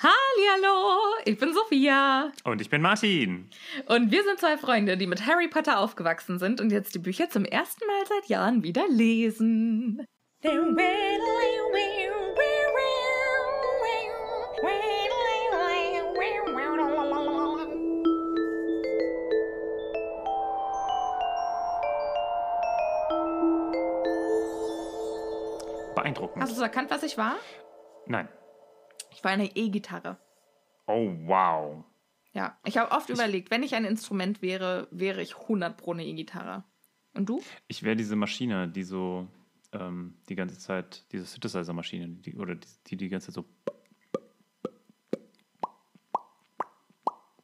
Hallo, ich bin Sophia. Und ich bin Martin. Und wir sind zwei Freunde, die mit Harry Potter aufgewachsen sind und jetzt die Bücher zum ersten Mal seit Jahren wieder lesen. Beeindruckend. Hast du erkannt, was ich war? Nein. Ich war eine E-Gitarre. Oh, wow. Ja, ich habe oft überlegt, wenn ich ein Instrument wäre, wäre ich 100 pro eine E-Gitarre. Und du? Ich wäre diese Maschine, die so ähm, die ganze Zeit, diese Synthesizer-Maschine, die, oder die, die die ganze Zeit so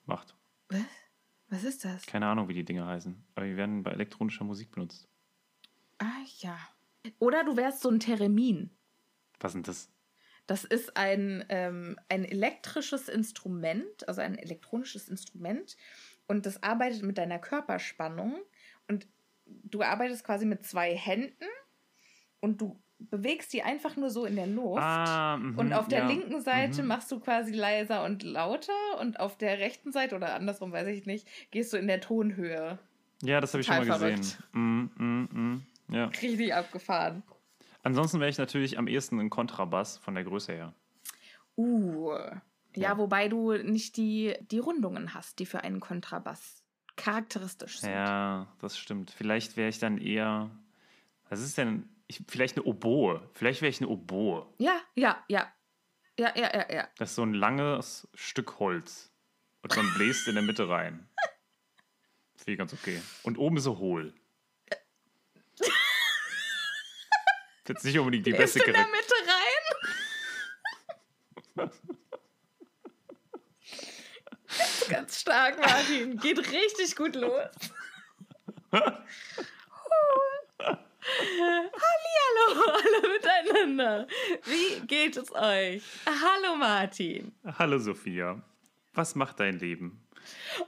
macht. Was? Was ist das? Keine Ahnung, wie die Dinge heißen. Aber die werden bei elektronischer Musik benutzt. Ah ja. Oder du wärst so ein Theremin. Was sind das? Das ist ein, ähm, ein elektrisches Instrument, also ein elektronisches Instrument. Und das arbeitet mit deiner Körperspannung. Und du arbeitest quasi mit zwei Händen und du bewegst die einfach nur so in der Luft. Ah, mhm, und auf der ja. linken Seite Mhm. machst du quasi leiser und lauter. Und auf der rechten Seite oder andersrum, weiß ich nicht, gehst du in der Tonhöhe. Ja, das habe ich schon mal Total gesehen. Mm, mm, mm. Ja. Richtig abgefahren. Ansonsten wäre ich natürlich am ehesten ein Kontrabass von der Größe her. Uh. Ja, Ja. wobei du nicht die, die Rundungen hast, die für einen Kontrabass charakteristisch sind. Ja, das stimmt. Vielleicht wäre ich dann eher. Was ist denn? Ich, vielleicht eine Oboe. Vielleicht wäre ich eine Oboe. Ja, ja, ja. Ja, ja, ja, ja. Das ist so ein langes Stück Holz. Und man bläst in der Mitte rein. Finde ich ganz okay. Und oben ist so hohl. Jetzt nicht unbedingt die Ist beste in der. Mitte rein. Ganz, ganz stark, Martin. Geht richtig gut los. Hallihallo, alle miteinander. Wie geht es euch? Hallo, Martin. Hallo Sophia. Was macht dein Leben?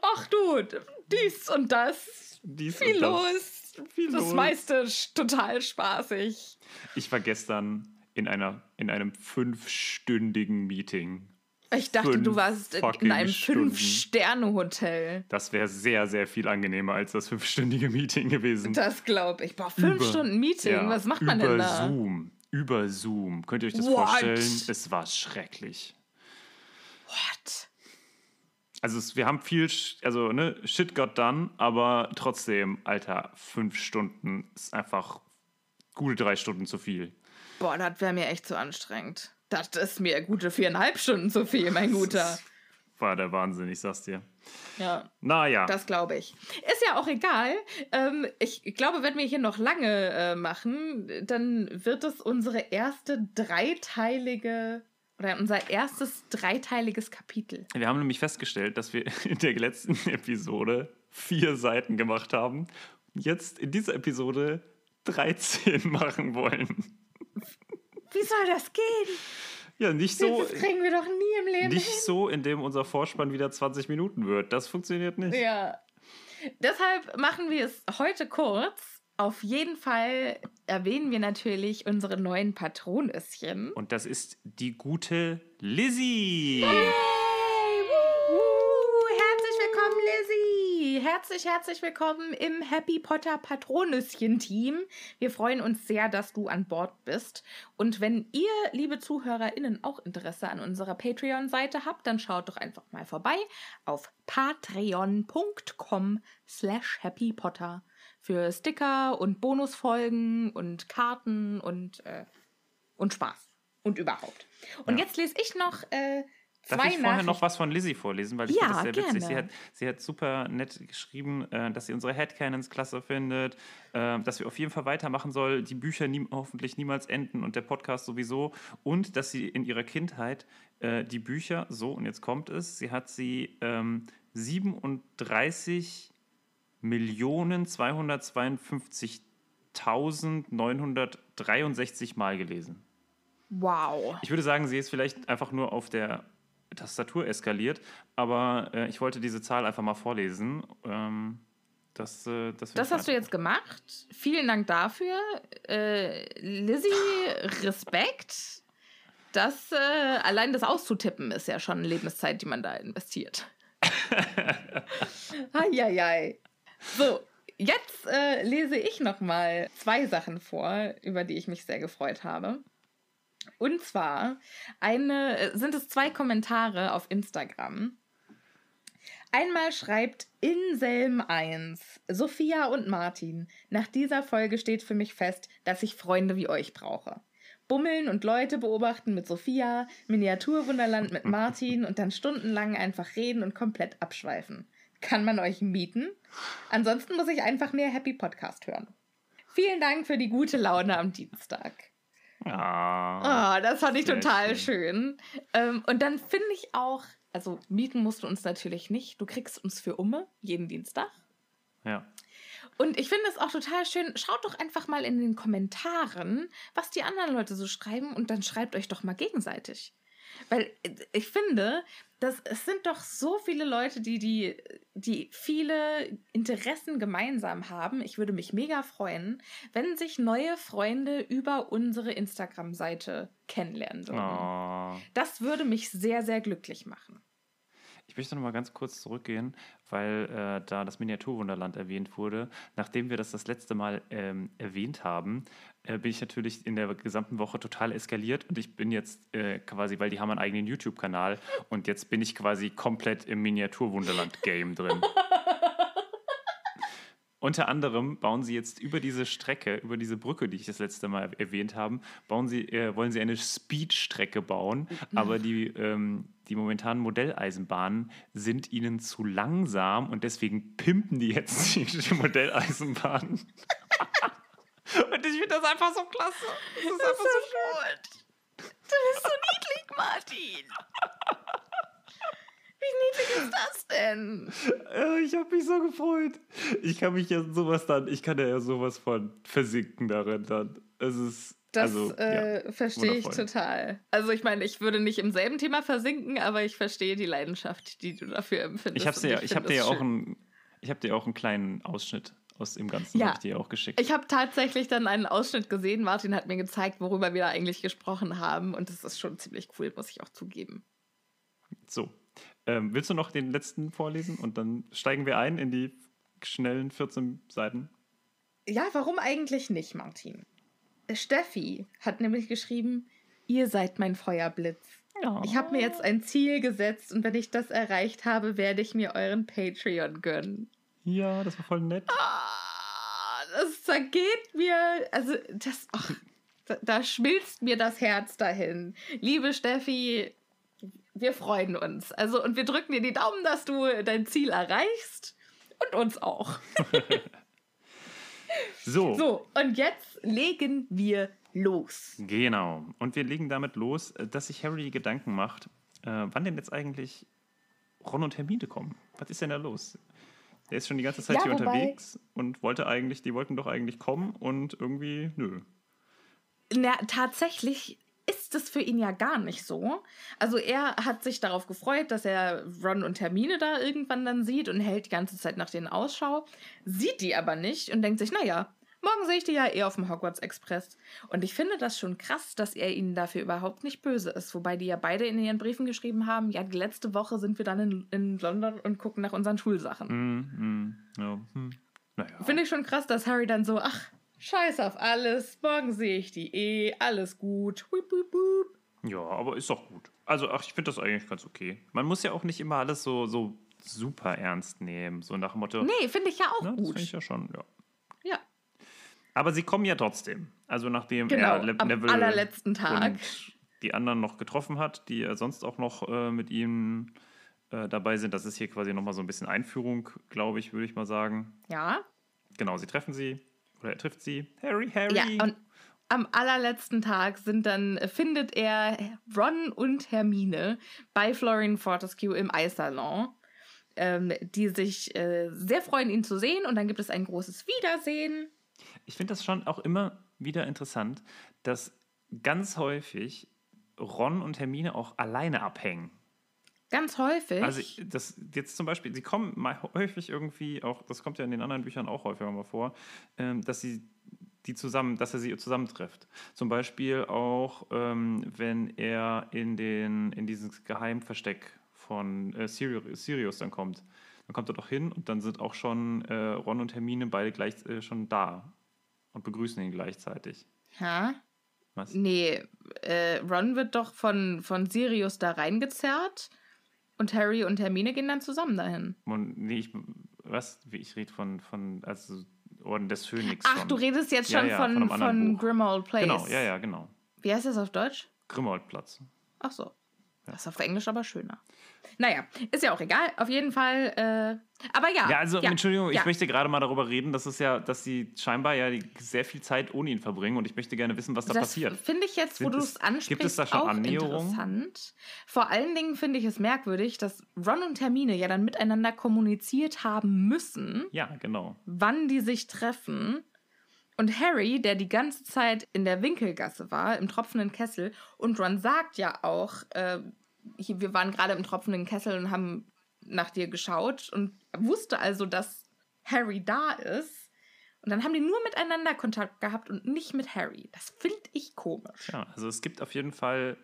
Ach du, dies und das. Dies Viel und das. los. Viel das los. meiste sch- total spaßig. Ich war gestern in, einer, in einem fünfstündigen Meeting. Ich dachte, Fünf du warst in- einem. Fünf-Sterne-Hotel. Das wäre sehr, sehr viel angenehmer als das fünfstündige Meeting gewesen. Das glaube ich. Boah, fünf Über- Stunden Meeting, Ja, was macht man über denn da? Zoom. Über Zoom. Könnt ihr euch das What? vorstellen? Es war schrecklich. What? Also es, wir haben viel, also ne, shit got done, aber trotzdem, Alter, fünf Stunden ist einfach gute drei Stunden zu viel. Boah, das wäre mir echt zu anstrengend. Das ist mir gute viereinhalb Stunden zu viel, mein Guter. War der Wahnsinn, ich sag's dir. Ja, Naja, das glaube ich. Ist ja auch egal. Ähm, ich glaube, wenn wir hier noch lange äh, machen, dann wird es unsere erste dreiteilige oder unser erstes dreiteiliges Kapitel. wir haben nämlich festgestellt, dass wir in der letzten Episode vier Seiten gemacht haben. und Jetzt in dieser Episode 13 machen wollen. Wie soll das gehen? Ja, nicht so, das kriegen wir doch nie im Leben nicht hin. so, indem unser Vorspann wieder 20 Minuten wird. Das funktioniert nicht. Ja. Deshalb machen wir es heute kurz Auf jeden Fall erwähnen wir natürlich unsere neuen Patronüschen. Und das ist die gute Lizzie. Willkommen, Lizzie. Herzlich, herzlich willkommen im Happy Potter Patronüschen-Team. Wir freuen uns sehr, dass du an Bord bist. Und wenn ihr, liebe ZuhörerInnen, auch Interesse an unserer Patreon-Seite habt, dann schaut doch einfach mal vorbei auf patreon.com slash happypotter für Sticker und Bonusfolgen und Karten und, äh, und Spaß. Und überhaupt. Und Ja. jetzt lese ich noch äh, zwei Darf ich vorher noch was von Lizzie vorlesen? Weil ich Ja, finde das sehr witzig. Sie gerne. hat, sie hat super nett geschrieben, äh, dass sie unsere Headcanons klasse findet, äh, dass wir auf jeden Fall weitermachen soll, die Bücher nie, hoffentlich niemals enden und der Podcast sowieso. Und dass sie in ihrer Kindheit äh, die Bücher, so und jetzt kommt es, sie hat sie ähm, 37 Millionen 252.963 Mal gelesen. Wow. Ich würde sagen, sie ist vielleicht einfach nur auf der Tastatur eskaliert, aber äh, ich wollte diese Zahl einfach mal vorlesen. Ähm, das, äh, das, Das hast du jetzt gemacht. Vielen Dank dafür. Äh, Lizzie, Respekt. Das, äh, allein das auszutippen ist ja schon Lebenszeit, die man da investiert. Eieiei. So, jetzt äh, lese ich noch mal zwei Sachen vor, über die ich mich sehr gefreut habe. Und zwar eine, äh, sind es zwei Kommentare auf Instagram. Einmal schreibt Inselm1, Sophia und Martin, nach dieser Folge steht für mich fest, dass ich Freunde wie euch brauche. Bummeln und Leute beobachten mit Sophia, Miniaturwunderland mit Martin und dann stundenlang einfach reden und komplett abschweifen. Kann man euch mieten? Ansonsten muss ich einfach mehr Happy Podcast hören. Vielen Dank für die gute Laune am Dienstag. Ah, Ah, das fand ich total schön. Ähm, und dann finde ich auch, also mieten musst du uns natürlich nicht. Du kriegst uns für Umme jeden Dienstag. ja. Und ich finde es auch total schön. Schaut doch einfach mal in den Kommentaren, was die anderen Leute so schreiben und dann schreibt euch doch mal gegenseitig. Weil äh, ich finde, dass es sind doch so viele Leute, die, die, die viele Interessen gemeinsam haben. Ich würde mich mega freuen, wenn sich neue Freunde über unsere Instagram-Seite kennenlernen würden. Oh. Das würde mich sehr, sehr glücklich machen. Ich möchte noch mal ganz kurz zurückgehen, weil äh, da das Miniaturwunderland erwähnt wurde. Nachdem wir das das letzte Mal ähm, erwähnt haben, äh, bin ich natürlich in der gesamten Woche total eskaliert und ich bin jetzt äh, quasi, weil die haben einen eigenen YouTube-Kanal und jetzt bin ich quasi komplett im Miniaturwunderland-Game drin. Unter anderem bauen sie jetzt über diese Strecke, über diese Brücke, die ich das letzte Mal erwähnt habe, bauen sie, äh, wollen sie eine Speedstrecke bauen, aber die, ähm, die momentanen Modelleisenbahnen sind ihnen zu langsam und deswegen pimpen die jetzt die, die Modelleisenbahnen. und ich finde das einfach so klasse. Das ist einfach so gut. Du bist so niedlich, Martin. Wie niedlich ist das denn? Ja, ich habe mich so gefreut. Ich kann mich ja sowas dann, ich kann ja sowas von versinken darin dann. Es ist Das also, äh, ja, verstehe ich total. Also ich meine, ich würde nicht im selben Thema versinken, aber ich verstehe die Leidenschaft, die du dafür empfindest. Ich habe dir, ich hab dir ja auch einen, ich habe dir auch einen kleinen Ausschnitt aus dem Ganzen Ja. dir auch geschickt. Ich habe tatsächlich dann einen Ausschnitt gesehen. Martin hat mir gezeigt, worüber wir da eigentlich gesprochen haben. Und das ist schon ziemlich cool, muss ich auch zugeben. so, ähm, willst du noch den letzten vorlesen und dann steigen wir ein in die schnellen 14 Seiten? Ja, warum eigentlich nicht, Martin? Steffi hat nämlich geschrieben, ihr seid mein Feuerblitz. Ich habe mir jetzt ein Ziel gesetzt und wenn ich das erreicht habe, werde ich mir euren Patreon gönnen. Ja, das war voll nett. Ah, das zergeht mir, also das, ach, da, da schmilzt mir das Herz dahin. Liebe Steffi, wir freuen uns. Also und wir drücken dir die Daumen, dass du dein Ziel erreichst und uns auch. So, So, und jetzt legen wir los. genau. Und wir legen damit los, äh, dass sich Harry Gedanken macht, äh, wann denn jetzt eigentlich Ron und Hermine kommen. Was ist denn da los? Der ist schon die ganze Zeit Ja, hier unterwegs und wollte eigentlich, die wollten doch eigentlich kommen und irgendwie, nö. Na, tatsächlich ist es für ihn ja gar nicht so. Also er hat sich darauf gefreut, dass er Ron und Hermine da irgendwann dann sieht und hält die ganze Zeit nach denen Ausschau, sieht die aber nicht und denkt sich, naja, morgen sehe ich die ja eh auf dem Hogwarts Express. Und ich finde das schon krass, dass er ihnen dafür überhaupt nicht böse ist. Wobei die ja beide in ihren Briefen geschrieben haben, ja, die letzte Woche sind wir dann in, in London und gucken nach unseren Schulsachen. Mm, mm, ja, hm. Naja. Finde ich schon krass, dass Harry dann so, ach, scheiß auf alles, morgen sehe ich die eh, alles gut. Wuip, wuip, wuip. Ja, aber ist doch gut. Also, ach, ich finde das eigentlich ganz okay. Man muss ja auch nicht immer alles so, so super ernst nehmen. So nach dem Motto. Nee, finde ich ja auch ne, das gut. finde ich ja schon, ja. Ja, Aber sie kommen ja trotzdem. Also nachdem Genau, er Le am Neville allerletzten Tag. und die anderen noch getroffen hat, die sonst auch noch äh, mit ihm äh, dabei sind. Das ist hier quasi nochmal so ein bisschen Einführung, glaube ich, würde ich mal sagen. ja. Genau, sie treffen sie. Oder er trifft sie. Harry, Harry. Ja, und am allerletzten Tag sind dann, findet er Ron und Hermine bei Florian Fortescue im Eissalon, ähm, die sich äh, sehr freuen, ihn zu sehen. Und dann gibt es ein großes Wiedersehen. Ich finde das schon auch immer wieder interessant, dass ganz häufig Ron und Hermine auch alleine abhängen. Ganz häufig. Also das jetzt zum Beispiel, sie kommen mal häufig irgendwie auch, das kommt ja in den anderen Büchern auch häufiger mal vor, ähm, dass sie die zusammen, dass er sie zusammentrifft. Zum Beispiel auch, ähm, wenn er in den in dieses Geheimversteck von äh, Sirius, Sirius dann kommt. Dann kommt er doch hin und dann sind auch schon äh, Ron und Hermine beide gleich äh, schon da und begrüßen ihn gleichzeitig. ha? Was? Nee, Ron wird doch von, von Sirius da reingezerrt und Harry und Hermine gehen dann zusammen dahin. Und, nee, ich, was? Ich rede von, von also Orden des Phönix. Ach, schon. du redest jetzt Ja, schon ja, von, von von, Buch. Grimmauld Place. Genau, ja, ja, genau. Wie heißt das auf Deutsch? Grimmauld-Platz. Ach so. Das ist auf Englisch aber schöner. Naja, ist ja auch egal. Auf jeden Fall. Äh, aber ja. Ja, also Entschuldigung, ja. ich möchte gerade mal darüber reden, dass es ja, dass sie scheinbar ja sehr viel Zeit ohne ihn verbringen und ich möchte gerne wissen, was da das passiert. finde ich jetzt, wo du es- es ansprichst, gibt es da schon auch Annäherungen? interessant. Vor allen Dingen finde ich es merkwürdig, dass Ron und Hermine ja dann miteinander kommuniziert haben müssen, Ja, genau. wann die sich treffen. Und Harry, der die ganze Zeit in der Winkelgasse war, im tropfenden Kessel, und Ron sagt ja auch, äh, hier, wir waren gerade im tropfenden Kessel und haben nach dir geschaut und wusste also, dass Harry da ist. Und dann haben die nur miteinander Kontakt gehabt und nicht mit Harry. Das finde ich komisch. Ja, also es gibt auf jeden Fall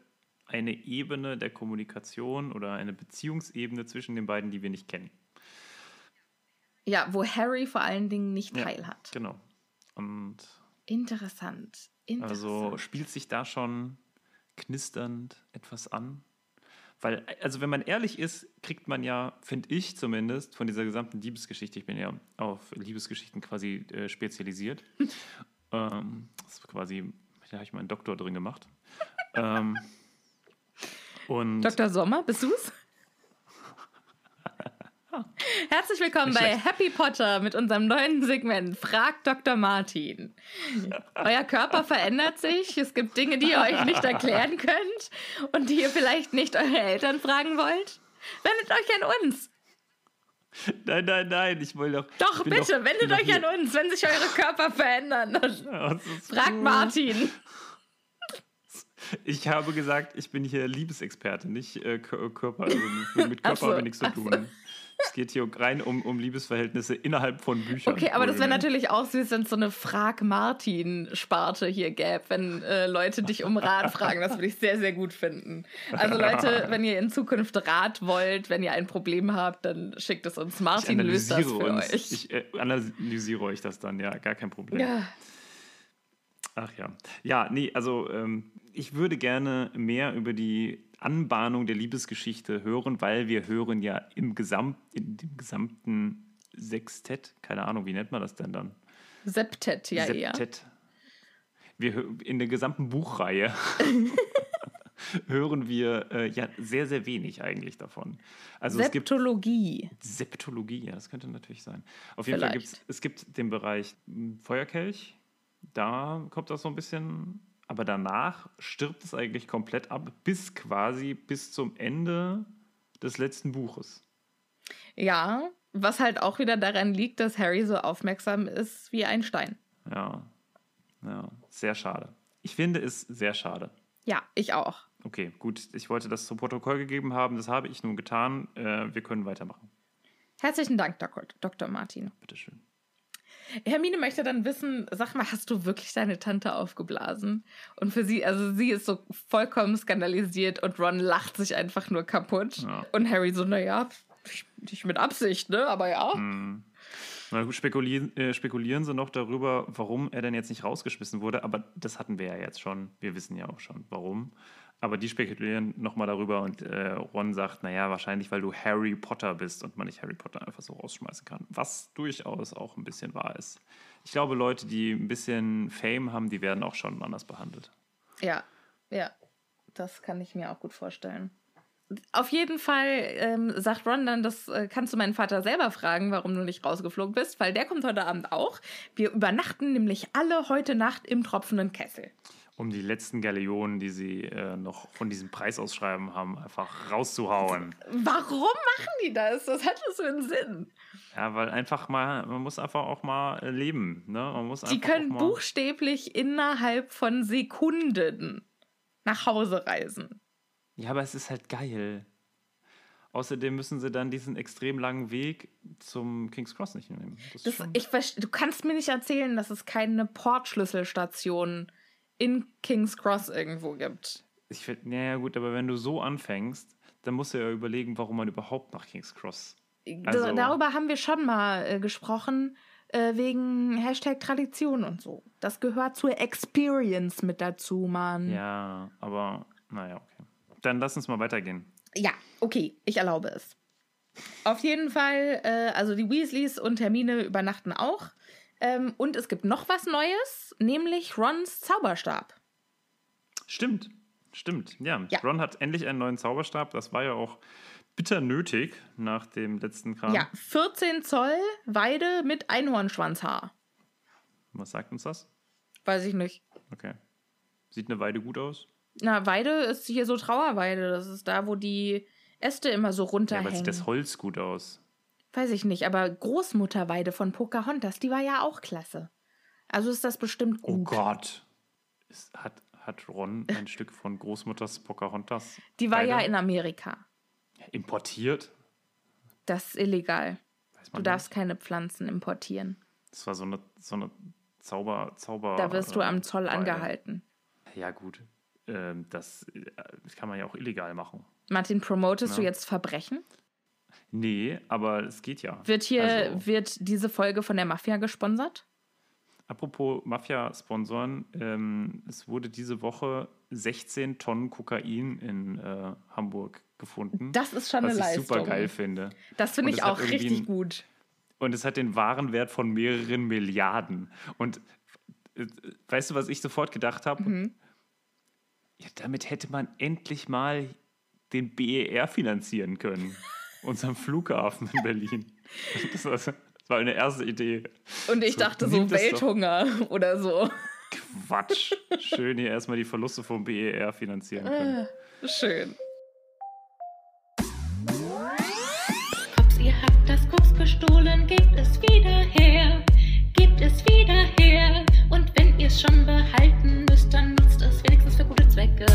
eine Ebene der Kommunikation oder eine Beziehungsebene zwischen den beiden, die wir nicht kennen. Ja, wo Harry vor allen Dingen nicht Ja, teilhat. Genau. Und Interessant. Interessant. also spielt sich da schon knisternd etwas an? Weil, also wenn man ehrlich ist, kriegt man ja, finde ich zumindest, von dieser gesamten Liebesgeschichte, ich bin ja auf Liebesgeschichten quasi äh, spezialisiert. ähm, das ist quasi, da habe ich meinen Doktor drin gemacht. ähm, und Dr. Sommer, bist du's? Herzlich willkommen bei. Happy Potter mit unserem neuen Segment Frag Dr. Martin. Euer Körper verändert sich, es gibt Dinge, die ihr euch nicht erklären könnt und die ihr vielleicht nicht eure Eltern fragen wollt. Wendet euch an uns. nein, nein, nein, ich will doch. Doch, bitte, doch, wendet euch hier- an uns, wenn sich eure Körper verändern. Ja, Fragt gut. Martin. Ich habe gesagt, ich bin hier Liebesexperte, nicht äh, Kör- Körper. Also mit- Körper so, habe ich nichts zu ach so. Es geht hier rein um, um Liebesverhältnisse innerhalb von Büchern. Okay, aber das wäre natürlich auch süß, wenn es so eine Frag-Martin-Sparte hier gäbe, wenn äh, Leute dich um Rat fragen. Das würde ich sehr, sehr gut finden. Also Leute, wenn ihr in Zukunft Rat wollt, wenn ihr ein Problem habt, dann schickt es uns. Martin löst das analysiere für uns. euch. Ich äh, analysiere euch das dann, ja, gar kein Problem. ja. Ach ja. Ja, nee, also ähm, ich würde gerne mehr über die Anbahnung der Liebesgeschichte hören, weil wir hören ja im Gesamt, in dem gesamten Sextett, keine Ahnung, wie nennt man das denn dann? Septet ja eher. Septett. Wir in der gesamten Buchreihe hören wir äh, ja sehr, sehr wenig eigentlich davon. Also es gibt Septologie. Septologie, ja, das könnte natürlich sein. Auf jeden Fall gibt Vielleicht. es gibt den Bereich m, Feuerkelch, da kommt das so ein bisschen, aber danach stirbt es eigentlich komplett ab, bis quasi bis zum Ende des letzten Buches. Ja, was halt auch wieder daran liegt, dass Harry so aufmerksam ist wie ein Stein. Ja, ja, sehr schade. Ich finde es sehr schade. Ja, ich auch. Okay, gut, ich wollte das zum Protokoll gegeben haben, das habe ich nun getan. Äh, wir können weitermachen. Herzlichen Dank, Dr. Martin. Bitteschön. Hermine möchte dann wissen, sag mal, hast du wirklich deine Tante aufgeblasen? Und für sie, also sie ist so vollkommen skandalisiert und Ron lacht sich einfach nur kaputt. Ja. Und Harry so, naja, nicht mit Absicht, ne? Aber ja. Hm. Na gut, spekulieren, äh, spekulieren sie noch darüber, warum er denn jetzt nicht rausgeschmissen wurde. Aber das hatten wir ja jetzt schon. Wir wissen ja auch schon, warum. Aber die spekulieren nochmal darüber und äh, Ron sagt, naja, wahrscheinlich, weil du Harry Potter bist und man nicht Harry Potter einfach so rausschmeißen kann. Was durchaus auch ein bisschen wahr ist. Ich glaube, Leute, die ein bisschen Fame haben, die werden auch schon anders behandelt. Ja, ja. Das kann ich mir auch gut vorstellen. Auf jeden Fall ähm, sagt Ron dann, das äh, kannst du meinen Vater selber fragen, warum du nicht rausgeflogen bist, weil der kommt heute Abend auch. Wir übernachten nämlich alle heute Nacht im tropfenden Kessel. Um die letzten Galeonen, die sie äh, noch von diesem Preisausschreiben haben, einfach rauszuhauen. Warum machen die das? Was hat das für einen Sinn? Ja, weil einfach mal, man muss einfach auch mal äh, leben. Ne? Man muss Die können buchstäblich innerhalb von Sekunden nach Hause reisen. Ja, aber es ist halt geil. Außerdem müssen sie dann diesen extrem langen Weg zum King's Cross nicht nehmen. Das Das, ich, du kannst mir nicht erzählen, dass es keine Portschlüsselstation in King's Cross irgendwo gibt. ich find, naja, gut, aber wenn du so anfängst, dann musst du ja überlegen, warum man überhaupt nach King's Cross. Also- Da- Darüber haben wir schon mal äh, gesprochen, äh, wegen Hashtag Tradition und so. Das gehört zur Experience mit dazu, Mann. Ja, aber naja, okay. Dann lass uns mal weitergehen. Ja, okay, ich erlaube es. Auf jeden Fall, äh, also die Weasleys und Hermine übernachten auch. Ähm, und es gibt noch was Neues, nämlich Rons Zauberstab. Stimmt, stimmt. Ja, Ja. Ron hat endlich einen neuen Zauberstab. Das war ja auch bitter nötig nach dem letzten Kram. Ja, 14 Zoll Weide mit Einhornschwanzhaar. Was sagt uns das? Weiß ich nicht. Okay. Sieht eine Weide gut aus? Na, Weide ist hier so Trauerweide. Das ist da, wo die Äste immer so Ja, runterhängen. aber sieht das Holz gut aus? Weiß ich nicht, aber Großmutterweide von Pocahontas, die war ja auch klasse. Also ist das bestimmt Oh gut. Gott. Ist, hat, hat Ron ein Stück von Großmutters Pocahontas? Die war ja Weide in Amerika. Importiert? Das ist illegal. Du man darfst nicht. keine Pflanzen importieren. Das war so eine, so eine Zauber, Zauber. Da wirst du äh, am Zoll Weide. angehalten. Ja, gut. Ähm, das, äh, das kann man ja auch illegal machen. Martin, promotest du Ja. jetzt Verbrechen? Nee, aber es geht ja. Wird hier, Also- wird diese Folge von der Mafia gesponsert? Apropos Mafia-Sponsoren, ähm, es wurde diese Woche 16 Tonnen Kokain in äh, Hamburg gefunden. Das ist schon was eine ich Leistung. super geil finde. Das finde ich auch richtig ein- gut. Und es hat den Warenwert von mehreren Milliarden. Und äh, weißt du, was ich sofort gedacht habe? Mhm. Ja, damit hätte man endlich mal den BER finanzieren können. unseren Flughafen in Berlin. Das war, das war eine erste Idee. Und ich So, dachte so. Welthunger oder so. Quatsch. Schön hier erstmal die Verluste vom BER finanzieren können. Schön. Cops, ihr habt das Koks gestohlen, gebt es wieder her. Gebt es wieder her. Und wenn ihr es schon behalten müsst, dann nutzt es wenigstens für gute Zwecke.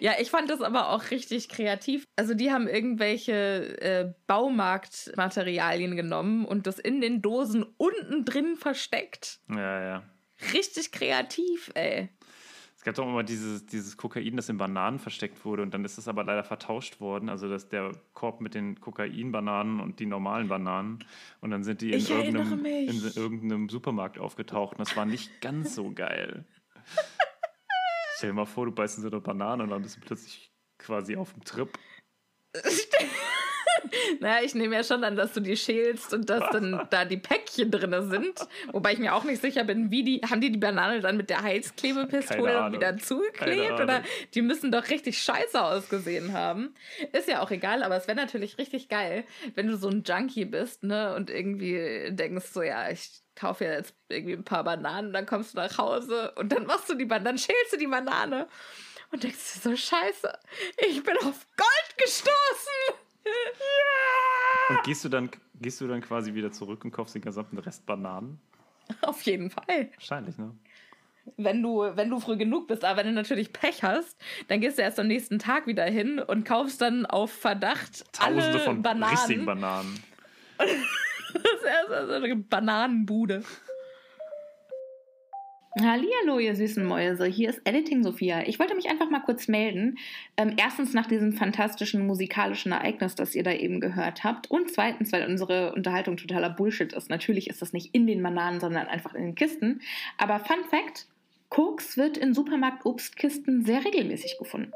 Ja, ich fand das aber auch richtig kreativ. Also die haben irgendwelche äh, Baumarktmaterialien genommen und das in den Dosen unten drin versteckt. Ja, ja. Richtig kreativ, ey. Es gab doch immer dieses, dieses Kokain, das in Bananen versteckt wurde und dann ist es aber leider vertauscht worden. Also dass der Korb mit den Kokainbananen und die normalen Bananen und dann sind die in, irgendeinem, in irgendeinem Supermarkt aufgetaucht und das war nicht ganz so geil. Stell dir mal vor, du beißt in so eine Banane und dann bist du plötzlich quasi auf dem Trip. Naja, ich nehme ja schon an, dass du die schälst und dass dann da die Päckchen drin sind. Wobei ich mir auch nicht sicher bin, wie die. Haben die die Banane dann mit der Heizklebepistole wieder zugeklebt? Oder die müssen doch richtig scheiße ausgesehen haben. Ist ja auch egal, aber es wäre natürlich richtig geil, wenn du so ein Junkie bist, ne? Und irgendwie denkst so, ja, ich kaufe ja jetzt irgendwie ein paar Bananen, dann kommst du nach Hause und dann machst du die Banane, dann schälst du die Banane und denkst dir so, scheiße, ich bin auf Gold gestoßen. Und gehst du dann, gehst du dann quasi wieder zurück und kaufst den gesamten Rest Bananen? Auf jeden Fall. Wahrscheinlich, ne? Wenn du, wenn du früh genug bist, aber wenn du natürlich Pech hast, dann gehst du erst am nächsten Tag wieder hin und kaufst dann auf Verdacht Tausende alle von Bananen. richtigen Bananen. das ist also eine Bananenbude. Hallihallo, ihr süßen Mäuse. Hier ist Editing Sophia. Ich wollte mich einfach mal kurz melden. Ähm, erstens nach diesem fantastischen musikalischen Ereignis, das ihr da eben gehört habt. Und zweitens, weil unsere Unterhaltung totaler Bullshit ist. Natürlich ist das nicht in den Bananen, sondern einfach in den Kisten. Aber Fun Fact: Koks wird in Supermarkt-Obstkisten sehr regelmäßig gefunden.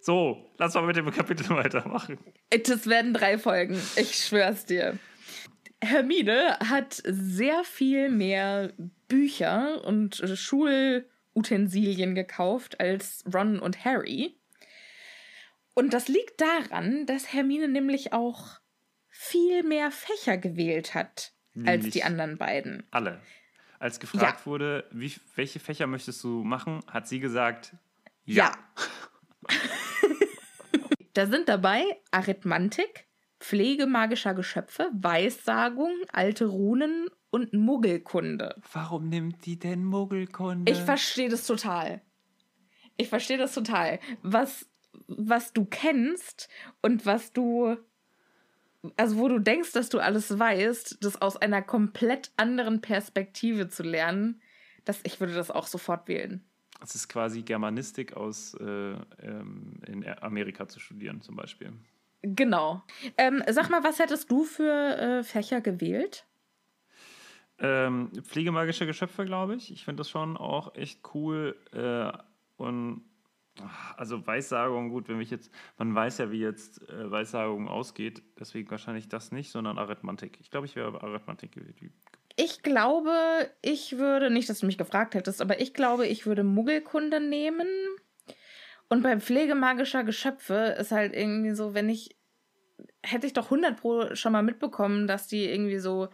So, lass mal mit dem Kapitel weitermachen. Das werden drei Folgen. Ich schwör's dir. Hermine hat sehr viel mehr Bücher und Schulutensilien gekauft als Ron und Harry. Und das liegt daran, dass Hermine nämlich auch viel mehr Fächer gewählt hat als Nämlich die anderen beiden. Alle. Als gefragt wurde, wie, welche Fächer möchtest du machen, hat sie gesagt, ja. da sind dabei Arithmantik, Pflege magischer Geschöpfe, Weissagung, alte Runen und Muggelkunde. Warum nimmt die denn Muggelkunde? Ich verstehe das total. Ich verstehe das total. Was, was du kennst und was du, also wo du denkst, dass du alles weißt, das aus einer komplett anderen Perspektive zu lernen, das, ich würde das auch sofort wählen. Das ist quasi Germanistik aus äh, ähm, in Amerika zu studieren, zum Beispiel. Genau. Ähm, sag mal, was hättest du für äh, Fächer gewählt? Ähm, pflegemagische Geschöpfe, glaube ich. Ich finde das schon auch echt cool. Äh, und also Weissagung, gut, wenn ich jetzt, man weiß ja, wie jetzt äh, Weissagung ausgeht, deswegen wahrscheinlich das nicht, sondern Arithmantik. Ich glaube, ich wäre Arithmantik gewählt. Ich glaube, ich würde, nicht, dass du mich gefragt hättest, aber ich glaube, ich würde Muggelkunde nehmen. Und bei Pflege magischer Geschöpfe ist halt irgendwie so, wenn ich, hätte ich doch 100 Pro schon mal mitbekommen, dass die irgendwie so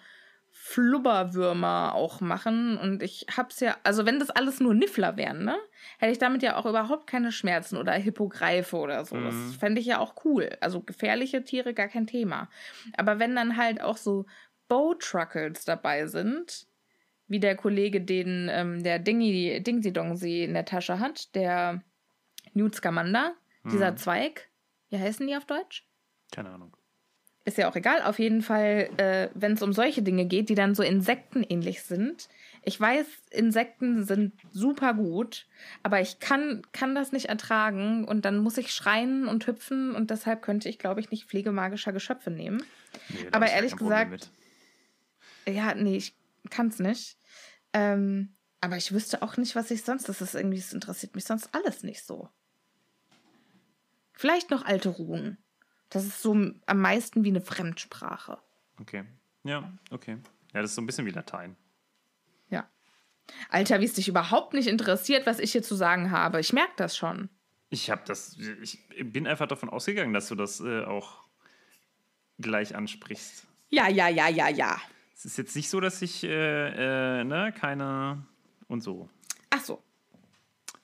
Flubberwürmer auch machen. Und ich hab's ja, also wenn das alles nur Niffler wären, ne, hätte ich damit ja auch überhaupt keine Schmerzen oder Hippogreife oder so. Das Mhm. fände ich ja auch cool. Also gefährliche Tiere, gar kein Thema. Aber wenn dann halt auch so Bowtruckles dabei sind, wie der Kollege, den ähm, der Dingy, Dingsy Dongsi in der Tasche hat, der Newt Scamander, dieser Mhm. Zweig. Wie heißen die auf Deutsch? Keine Ahnung. Ist ja auch egal. Auf jeden Fall, äh, wenn es um solche Dinge geht, die dann so insektenähnlich sind. Ich weiß, Insekten sind super gut, aber ich kann, kann das nicht ertragen und dann muss ich schreien und hüpfen und deshalb könnte ich, glaube ich, nicht pflegemagischer Geschöpfe nehmen. Nee, Aber ehrlich gesagt- Ja, nee, ich kann es nicht. Ähm, aber ich wüsste auch nicht, was ich sonst. Das ist irgendwie, das interessiert mich sonst alles nicht so. Vielleicht noch alte Runen. Das ist so am meisten wie eine Fremdsprache. Okay. Ja, okay. Ja, das ist so ein bisschen wie Latein. Ja. Alter, wie es dich überhaupt nicht interessiert, was ich hier zu sagen habe. Ich merke das schon. Ich habe das, ich bin einfach davon ausgegangen, dass du das äh, auch gleich ansprichst. Ja, ja, ja, ja, ja. Es ist jetzt nicht so, dass ich, äh, äh, ne, keine und so. Ach so.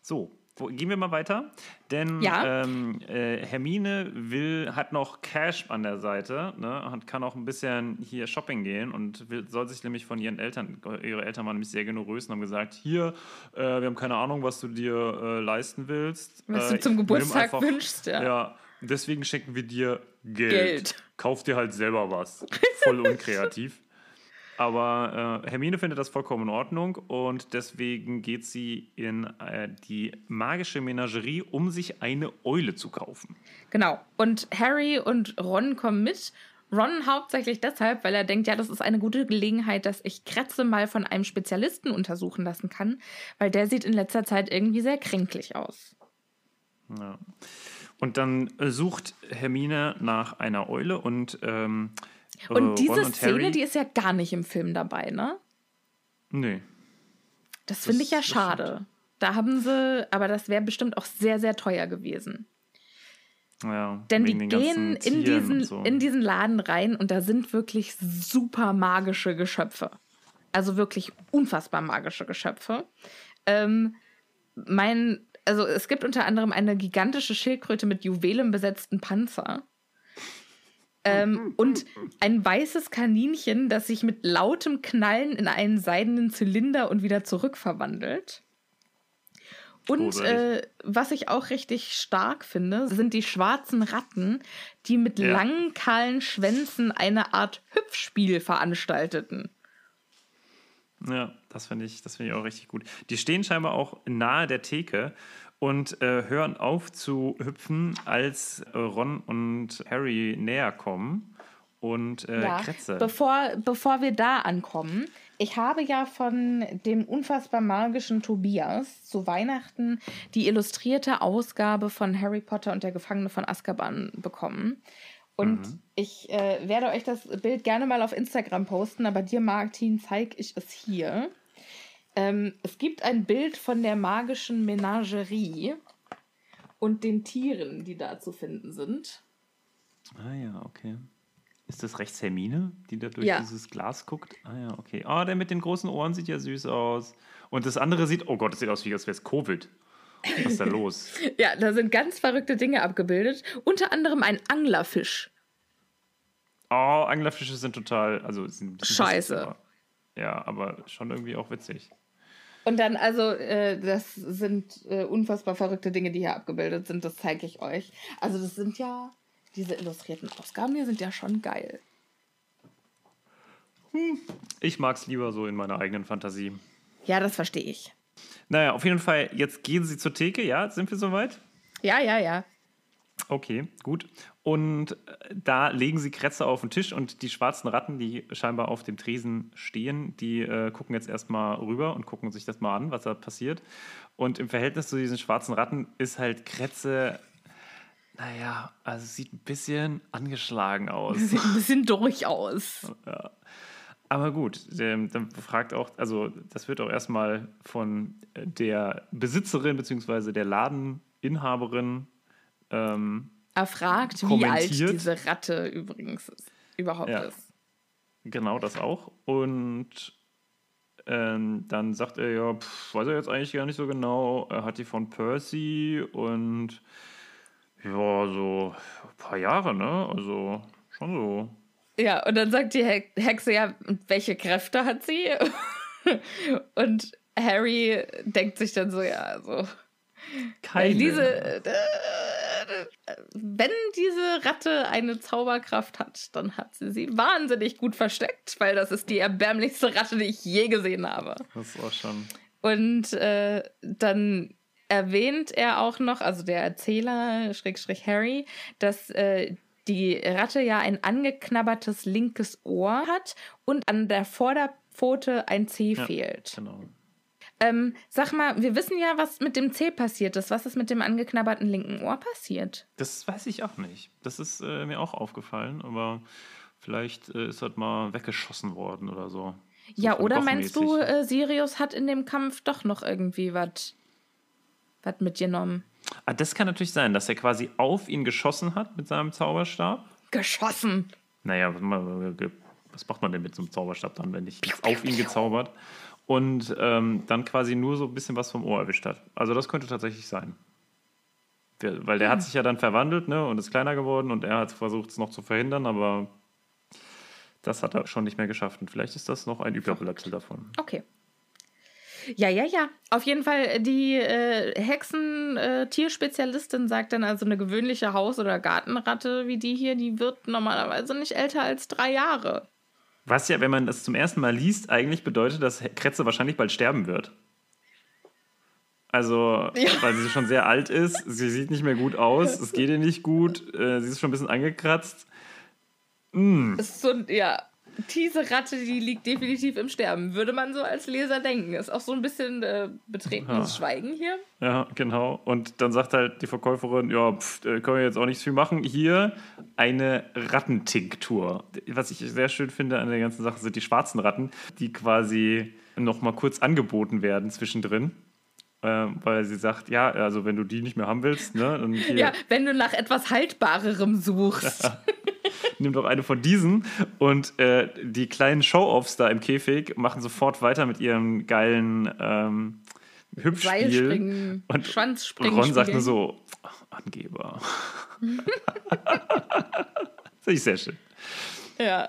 So, gehen wir mal weiter. Denn Ja. ähm, äh, Hermine will, hat noch Cash an der Seite, ne, und kann auch ein bisschen hier shopping gehen und will, soll sich nämlich von ihren Eltern, ihre Eltern waren nämlich sehr generös und haben gesagt, hier, äh, wir haben keine Ahnung, was du dir äh, leisten willst. Was äh, du zum nimm Geburtstag wünschst, ja. Ja, deswegen schenken wir dir Geld. Geld. Kauf dir halt selber was. Voll unkreativ. Aber äh, Hermine findet das vollkommen in Ordnung und deswegen geht sie in äh, die magische Menagerie, um sich eine Eule zu kaufen. Genau. Und Harry und Ron kommen mit. Ron hauptsächlich deshalb, weil er denkt, ja, das ist eine gute Gelegenheit, dass ich Kretze mal von einem Spezialisten untersuchen lassen kann, weil der sieht in letzter Zeit irgendwie sehr kränklich aus. Ja. Und dann äh, sucht Hermine nach einer Eule und ähm, äh, Und diese Ron und Szene, Harry, die ist ja gar nicht im Film dabei, ne? Nee. Das finde ich ja schade. Da haben sie, aber das wäre bestimmt auch sehr, sehr teuer gewesen. Ja, Denn die gehen in diesen, so. in diesen Laden rein und da sind wirklich super magische Geschöpfe. Also wirklich unfassbar magische Geschöpfe. Ähm, mein, also es gibt unter anderem eine gigantische Schildkröte mit juwelenbesetzten Panzer. Ähm, und ein weißes Kaninchen, das sich mit lautem Knallen in einen seidenen Zylinder und wieder zurückverwandelt. Und Großartig. äh, was ich auch richtig stark finde, sind die schwarzen Ratten, die mit Ja. langen, kahlen Schwänzen eine Art Hüpfspiel veranstalteten. Ja, das finde ich, das finde ich auch richtig gut. Die stehen scheinbar auch nahe der Theke und äh, hören auf zu hüpfen, als Ron und Harry näher kommen und äh, Ja, Kretze. bevor, bevor wir da ankommen, ich habe ja von dem unfassbar magischen Tobias zu Weihnachten die illustrierte Ausgabe von Harry Potter und der Gefangene von Azkaban bekommen. Und Mhm. ich äh, werde euch das Bild gerne mal auf Instagram posten, aber dir, Martin, zeige ich es hier. Ähm, es gibt ein Bild von der magischen Menagerie und den Tieren, die da zu finden sind. ah ja, okay. Ist das rechts Hermine, die da durch Ja. dieses Glas guckt? Ah ja, okay. Ah, der mit den großen Ohren sieht ja süß aus. Und das andere sieht, oh Gott, das sieht aus wie als wäre es Covid. Was ist da los? Ja, da sind ganz verrückte Dinge abgebildet. Unter anderem ein Anglerfisch. Oh, Anglerfische sind total, also sind Scheiße. hässlich, aber- Ja, aber schon irgendwie auch witzig. Und dann, also, äh, das sind äh, unfassbar verrückte Dinge, die hier abgebildet sind. Das zeige ich euch. Also, das sind ja, diese illustrierten Ausgaben hier sind ja schon geil. Ich mag es lieber so in meiner eigenen Fantasie. Ja, das verstehe ich. Naja, auf jeden Fall, jetzt gehen sie zur Theke, ja? Sind wir soweit? Ja, ja, ja. Okay, gut. Und äh, da legen sie Kretze auf den Tisch und die schwarzen Ratten, die scheinbar auf dem Tresen stehen, die äh, gucken jetzt erstmal rüber und gucken sich das mal an, was da passiert. Und im Verhältnis zu diesen schwarzen Ratten ist halt Kretze, naja, also sieht ein bisschen angeschlagen aus. Sieht ein bisschen durchaus. Aber gut, ähm, dann fragt auch, also das wird auch erstmal von äh, der Besitzerin bzw. der Ladeninhaberin ähm, Er fragt, wie alt diese Ratte übrigens ist, überhaupt Ja. ist. Genau, das auch. Und ähm, dann sagt er, ja, pff, weiß er jetzt eigentlich gar nicht so genau. Er hat die von Percy und ja, so ein paar Jahre, ne? Also schon so. Ja, und dann sagt die He Hexe, ja, welche Kräfte hat sie? und Harry denkt sich dann so, ja, also. Keine. Diese, äh, wenn diese Ratte eine Zauberkraft hat, dann hat sie sie wahnsinnig gut versteckt, weil das ist die erbärmlichste Ratte, die ich je gesehen habe. Das ist auch schon. Und äh, dann erwähnt er auch noch, also der Erzähler, Schrägstrich Harry, dass äh, die Ratte ja ein angeknabbertes linkes Ohr hat und an der Vorderpfote ein Zeh Ja. fehlt. Genau. Ähm, sag mal, wir wissen ja, was mit dem Zeh passiert ist. Was ist mit dem angeknabberten linken Ohr passiert? Das weiß ich auch nicht. Das ist äh, mir auch aufgefallen, aber vielleicht äh, ist das mal weggeschossen worden oder so. so ja, von oder meinst du, äh, Sirius hat in dem Kampf doch noch irgendwie was mitgenommen? Ah, das kann natürlich sein, dass er quasi auf ihn geschossen hat mit seinem Zauberstab. Geschossen. Naja, was ma- was macht man denn mit so einem Zauberstab dann, wenn nicht auf ihn gezaubert? Und ähm, dann quasi nur so ein bisschen was vom Ohr erwischt hat. Also das könnte tatsächlich sein. Weil der hat sich ja dann verwandelt ne, und ist kleiner geworden und er hat versucht, es noch zu verhindern, aber das hat er schon nicht mehr geschafft. Und vielleicht ist das noch ein Überbleibsel davon. Okay. Ja, ja, ja. Auf jeden Fall, äh, die äh, Hexen-Tierspezialistin sagt dann also, eine gewöhnliche Haus- oder Gartenratte wie die hier, die wird normalerweise nicht älter als drei Jahre. Was ja, wenn man das zum ersten Mal liest, eigentlich bedeutet, dass Kretze wahrscheinlich bald sterben wird. Also, Ja. weil sie schon sehr alt ist, sie sieht nicht mehr gut aus, es geht ihr nicht gut, äh, sie ist schon ein bisschen angekratzt. Ist so, ja, diese Ratte, die liegt definitiv im Sterben, würde man so als Leser denken. Ist auch so ein bisschen äh, betretenes Ja. Schweigen hier. Ja, genau. Und dann sagt halt die Verkäuferin, ja, pff, äh, können wir jetzt auch nichts viel machen. Hier eine Rattentinktur. Was ich sehr schön finde an der ganzen Sache sind die schwarzen Ratten, die quasi noch mal kurz angeboten werden zwischendrin. Äh, weil sie sagt, ja, also wenn du die nicht mehr haben willst, ne, Ja, wenn du nach etwas Haltbarerem suchst. nimm doch eine von diesen. Und äh, die kleinen Show-Offs da im Käfig machen sofort weiter mit ihrem geilen ähm, Hüpfspiel. Und Schwanzspringen. Ron sagt nur so, "Ach, Angeber. Finde ich sehr schön. Ja.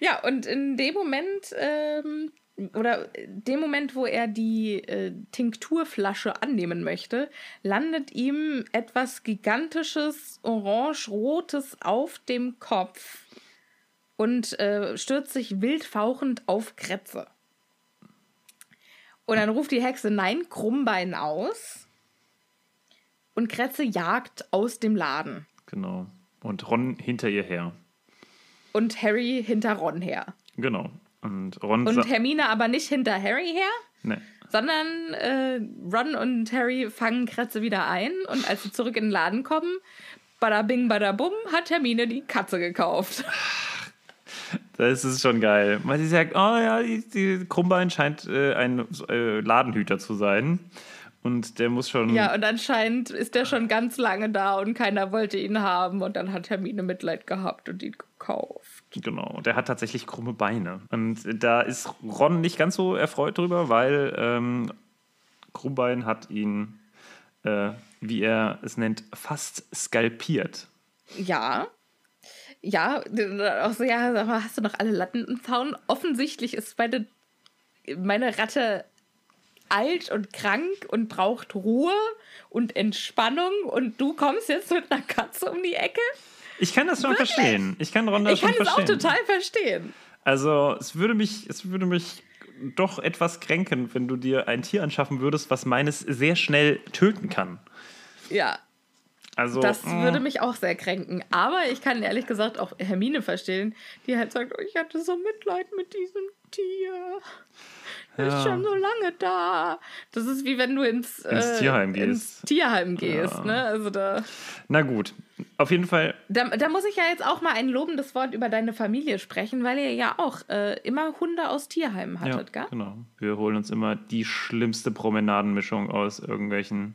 Ja, und in dem Moment ähm, oder dem Moment, wo er die äh, Tinkturflasche annehmen möchte, landet ihm etwas gigantisches, orange-rotes auf dem Kopf und äh, stürzt sich wild fauchend auf Kretze. Und dann ruft die Hexe Nein, Krummbein aus. Und Kretze jagt aus dem Laden. Genau. Und Ron hinter ihr her. Und Harry hinter Ron her. Genau. Und Ron Und Hermine aber nicht hinter Harry her, Nee. sondern äh, Ron und Harry fangen Kretze wieder ein. Und als sie zurück in den Laden kommen, bada bing, bada bum, hat Hermine die Katze gekauft. Das ist schon geil. Weil sie sagt, oh ja, die, die Krummbein scheint äh, ein äh, Ladenhüter zu sein. Und der muss schon. Ja, und anscheinend ist der schon ganz lange da und keiner wollte ihn haben. Und dann hat Hermine Mitleid gehabt und ihn gekauft. Genau, und er hat tatsächlich krumme Beine. Und da ist Ron nicht ganz so erfreut drüber, weil ähm, Krummbein hat ihn, äh, wie er es nennt, fast skalpiert. Ja. Ja, auch so, ja, sag mal, hast du noch alle Latten im Zaun? Offensichtlich ist meine, meine Ratte alt und krank und braucht Ruhe und Entspannung und du kommst jetzt mit einer Katze um die Ecke? Ich kann das schon verstehen. Ich kann Ron das Ich kann schon es auch verstehen. total verstehen. Also, es würde mich, es würde mich doch etwas kränken, wenn du dir ein Tier anschaffen würdest, was meines sehr schnell töten kann. Ja, Also, das mm, würde mich auch sehr kränken. Aber ich kann ehrlich gesagt auch Hermine verstehen, die halt sagt, oh, ich hatte so Mitleid mit diesem Tier. Ja. ist schon so lange da. Das ist wie wenn du ins, Ins äh, Tierheim Ins gehst. Tierheim gehst, Ja. ne? Also da, Na gut, auf jeden Fall. da. Da muss ich ja jetzt auch mal ein lobendes Wort über deine Familie sprechen, weil ihr ja auch äh, immer Hunde aus Tierheimen hattet, ja, gell? genau. Wir holen uns immer die schlimmste Promenadenmischung aus irgendwelchen.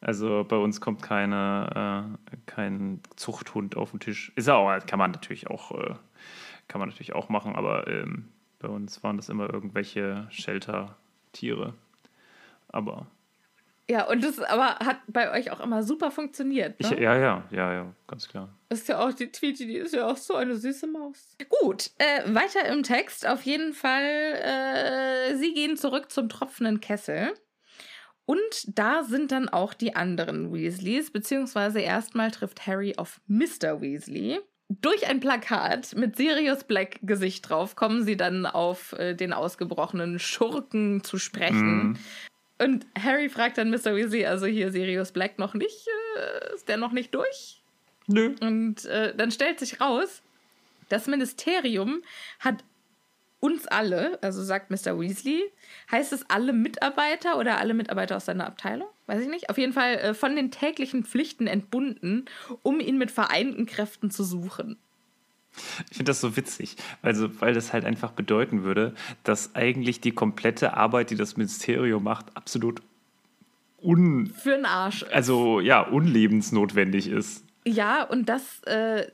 Also bei uns kommt keine, äh, kein Zuchthund auf den Tisch. Ist ja auch, kann man natürlich auch, äh, kann man natürlich auch machen, aber ähm, bei uns waren das immer irgendwelche Shelter-Tiere. Aber Ja, und das aber hat bei euch auch immer super funktioniert. ich, Ne? ja, ja, ja, ja, ganz klar. Ist ja auch die Tweety, die ist ja auch so eine süße Maus. Gut, äh, weiter im Text. Auf jeden Fall, äh, sie gehen zurück zum tropfenden Kessel. Und da sind dann auch die anderen Weasleys, beziehungsweise erstmal trifft Harry auf Mr. Weasley. Durch ein Plakat mit Sirius Black Gesicht drauf kommen sie dann auf äh, den ausgebrochenen Schurken zu sprechen. Mhm. Und Harry fragt dann Mr. Weasley, also hier Sirius Black noch nicht, äh, ist der noch nicht durch? Nö. Und äh, dann stellt sich raus, das Ministerium hat uns alle, also sagt Mr. Weasley, heißt es alle Mitarbeiter oder alle Mitarbeiter aus seiner Abteilung? Weiß ich nicht. Auf jeden Fall äh, von den täglichen Pflichten entbunden, um ihn mit vereinten Kräften zu suchen. Ich finde das so witzig, also, weil das halt einfach bedeuten würde, dass eigentlich die komplette Arbeit, die das Ministerium macht, absolut un, Für den Arsch. also ja, unlebensnotwendig ist. Ja, und das, äh,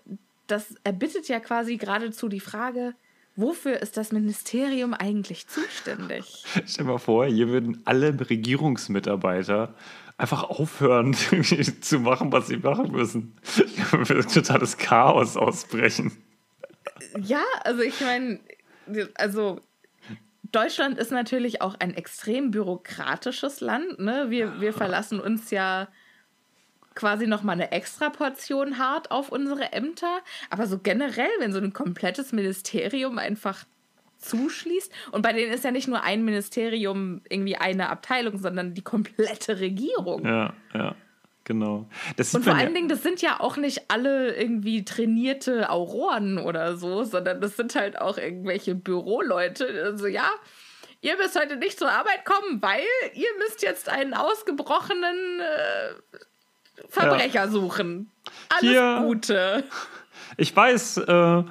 das erbittet ja quasi geradezu die Frage, wofür ist das Ministerium eigentlich zuständig? Stell dir mal vor, hier würden alle Regierungsmitarbeiter einfach aufhören zu machen, was sie machen müssen. Es wird totales Chaos ausbrechen. Ja, also ich meine, also Deutschland ist natürlich auch ein extrem bürokratisches Land. Ne? Wir, wir verlassen uns ja quasi noch mal eine extra Portion hart auf unsere Ämter. Aber so generell, wenn so ein komplettes Ministerium einfach zuschließt und bei denen ist ja nicht nur ein Ministerium irgendwie eine Abteilung, sondern die komplette Regierung. Ja, ja, genau. Und vor allen ja, Dingen, das sind ja auch nicht alle irgendwie trainierte Auroren oder so, sondern das sind halt auch irgendwelche Büroleute. Also ja, ihr müsst heute nicht zur Arbeit kommen, weil ihr müsst jetzt einen ausgebrochenen äh, Verbrecher suchen. Alles Hier. Gute. Ich weiß, äh, äh,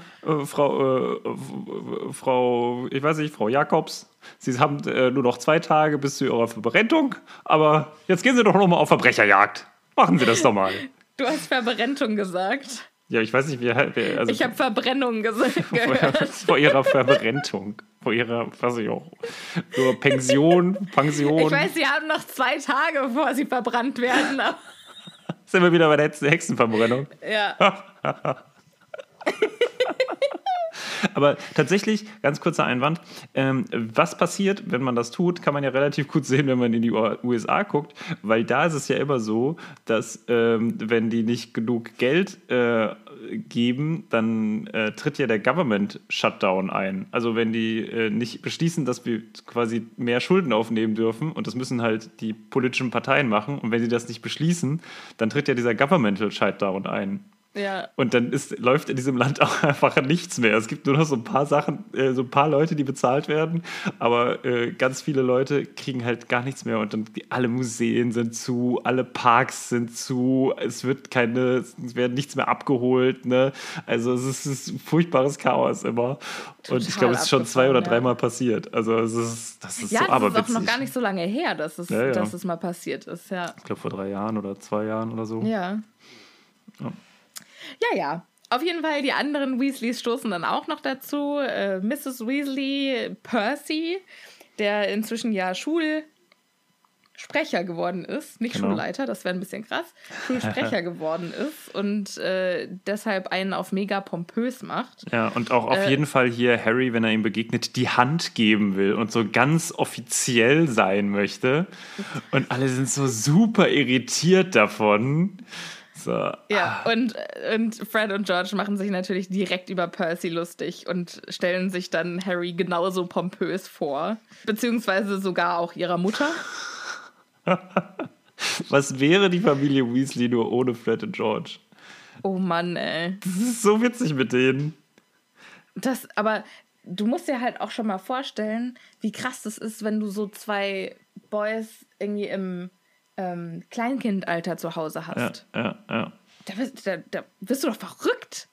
Frau, äh, Frau, ich weiß nicht, Frau Jakobs, Sie haben äh, nur noch zwei Tage bis zu Ihrer Verberentung, aber jetzt gehen Sie doch noch mal auf Verbrecherjagd. Machen Sie das doch mal. Du hast Verberentung gesagt. Ja, ich weiß nicht, wie also Ich habe Verbrennung gesagt. vor, vor Ihrer Verberentung, vor Ihrer, weiß ich auch, Pension, Pension. Ich weiß, sie haben noch zwei Tage, bevor sie verbrannt werden. Sind wir wieder bei der Hex- Hexenverbrennung? Ja. Aber tatsächlich, ganz kurzer Einwand, ähm, was passiert, wenn man das tut, kann man ja relativ gut sehen, wenn man in die USA guckt, weil da ist es ja immer so, dass ähm, wenn die nicht genug Geld äh, geben, dann äh, tritt ja der Government Shutdown ein. Also wenn die äh, nicht beschließen, dass wir quasi mehr Schulden aufnehmen dürfen und das müssen halt die politischen Parteien machen und wenn sie das nicht beschließen, dann tritt ja dieser Governmental Shutdown ein. Ja. Und dann ist, läuft in diesem Land auch einfach nichts mehr. Es gibt nur noch so ein paar Sachen, äh, so ein paar Leute, die bezahlt werden, aber äh, ganz viele Leute kriegen halt gar nichts mehr. Und dann die, alle Museen sind zu, alle Parks sind zu, es wird keine, es werden nichts mehr abgeholt. Ne? Also es ist, es ist ein furchtbares Chaos immer. Total und ich glaube, es ist schon zwei oder abgefahren, ja. dreimal passiert. Also es ist, das ist Ja, so das ist aberwitzig. auch noch gar nicht so lange her, dass es, Ja, ja. dass es mal passiert ist, ja. Ich glaube vor drei Jahren oder zwei Jahren oder so. Ja. Ja. Ja, ja. Auf jeden Fall, die anderen Weasleys stoßen dann auch noch dazu. Äh, Mrs. Weasley, Percy, der inzwischen ja Schulsprecher geworden ist, nicht Genau. Schulleiter, das wäre ein bisschen krass, Schulsprecher geworden ist und äh, deshalb einen auf mega pompös macht. Ja, und auch auf Äh, jeden Fall hier Harry, wenn er ihm begegnet, die Hand geben will und so ganz offiziell sein möchte. Und alle sind so super irritiert davon. So. Ja, und, und Fred und George machen sich natürlich direkt über Percy lustig und stellen sich dann Harry genauso pompös vor. Beziehungsweise sogar auch ihrer Mutter. Was wäre die Familie Weasley nur ohne Fred und George? Oh Mann, ey. Das ist so witzig mit denen. Das, aber du musst dir halt auch schon mal vorstellen, wie krass das ist, wenn du so zwei Boys irgendwie im ähm, Kleinkindalter zu Hause Ja, hast. ja, ja. Da, bist, da, da wirst du doch verrückt.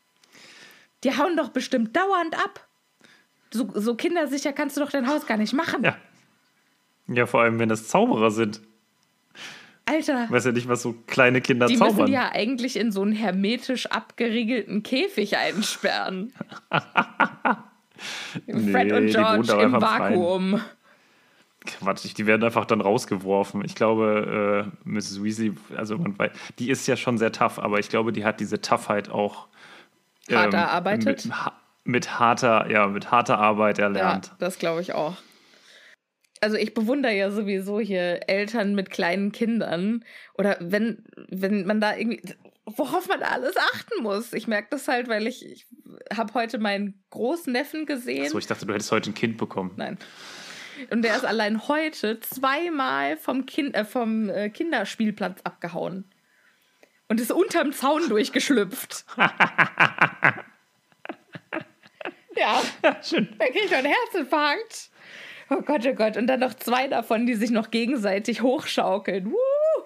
Die hauen doch bestimmt dauernd ab. So, so kindersicher kannst du doch dein Haus gar nicht machen. Ja. Ja, vor allem, wenn das Zauberer sind. Alter, weiß ja nicht, was so kleine Kinder die zaubern. müssen ja eigentlich in so einen hermetisch abgeriegelten Käfig einsperren. Nee, Fred und die George da im im Freien. Quatsch, die werden einfach dann rausgeworfen. Ich glaube, äh, Mrs. Weasley, also man weiß, die ist ja schon sehr tough, aber ich glaube, die hat diese Toughheit auch Hart erarbeitet? Mit, mit harter, ja, mit harter Arbeit erlernt. Ja, das glaube ich auch. Also ich bewundere ja sowieso hier Eltern mit kleinen Kindern. Oder wenn, wenn man da irgendwie, worauf man da alles achten muss. Ich merke das halt, weil ich, ich habe heute meinen Großneffen gesehen. So, ich dachte, du hättest heute ein Kind bekommen. Nein. Und der ist allein heute zweimal vom, kind, äh, vom äh, Kinderspielplatz abgehauen. Und ist unterm Zaun durchgeschlüpft. ja, Schön. dann kriegt er einen Herzinfarkt. Oh Gott, oh Gott. Und dann noch zwei davon, die sich noch gegenseitig hochschaukeln. Woo!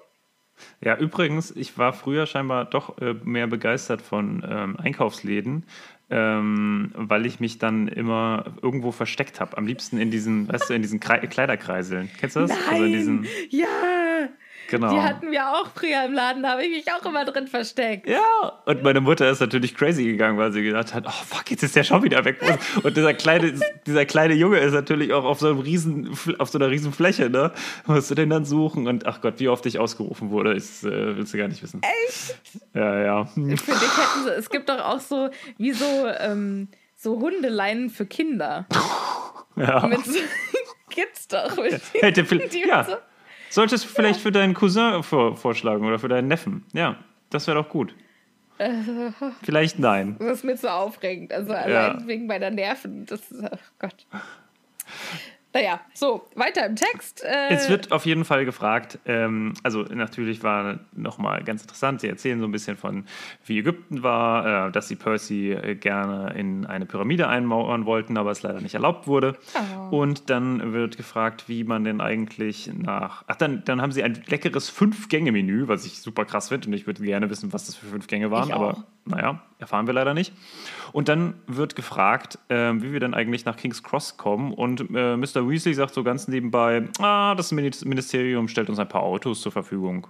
Ja, übrigens, ich war früher scheinbar doch äh, mehr begeistert von ähm, Einkaufsläden, ähm, weil ich mich dann immer irgendwo versteckt habe. Am liebsten in diesen, weißt du, in diesen Krei Kleiderkreiseln. Kennst du das? Nein! Also in diesen, ja! Genau. Die hatten wir auch früher im Laden, da habe ich mich auch immer drin versteckt. Ja, und meine Mutter ist natürlich crazy gegangen, weil sie gedacht hat, oh fuck, jetzt ist der schon wieder weg. Und dieser kleine, dieser kleine Junge ist natürlich auch auf so, einem riesen, auf so einer riesen Fläche, ne? Musst du den dann suchen und ach Gott, wie oft ich ausgerufen wurde, ist, äh, willst du gar nicht wissen. Echt? Ja, ja. Für dich hätten sie, es gibt doch auch so, wie so, ähm, so Hundeleinen für Kinder. ja. Mit so, gibt's doch. Mit Hätte viel, die ja. so- Solltest du vielleicht für deinen Cousin vor, vorschlagen oder für deinen Neffen. Ja, das wäre doch gut. Vielleicht nein. Das ist mir zu aufregend. Also allein wegen meiner Nerven. Das ist, oh Gott. Naja, so, weiter im Text. Äh, Es wird auf jeden Fall gefragt, ähm, also natürlich war nochmal ganz interessant, sie erzählen so ein bisschen von, wie Ägypten war, äh, dass sie Percy äh, gerne in eine Pyramide einmauern wollten, aber es leider nicht erlaubt wurde. Und dann wird gefragt, wie man denn eigentlich nach, ach dann, dann haben sie ein leckeres Fünf-Gänge-Menü, was ich super krass finde und ich würde gerne wissen, was das für fünf Gänge waren, aber naja, erfahren wir leider nicht. Und dann wird gefragt, ähm, wie wir denn eigentlich nach King's Cross kommen. Und äh, Mr. Weasley sagt so ganz nebenbei, ah, das Mini- Ministerium stellt uns ein paar Autos zur Verfügung.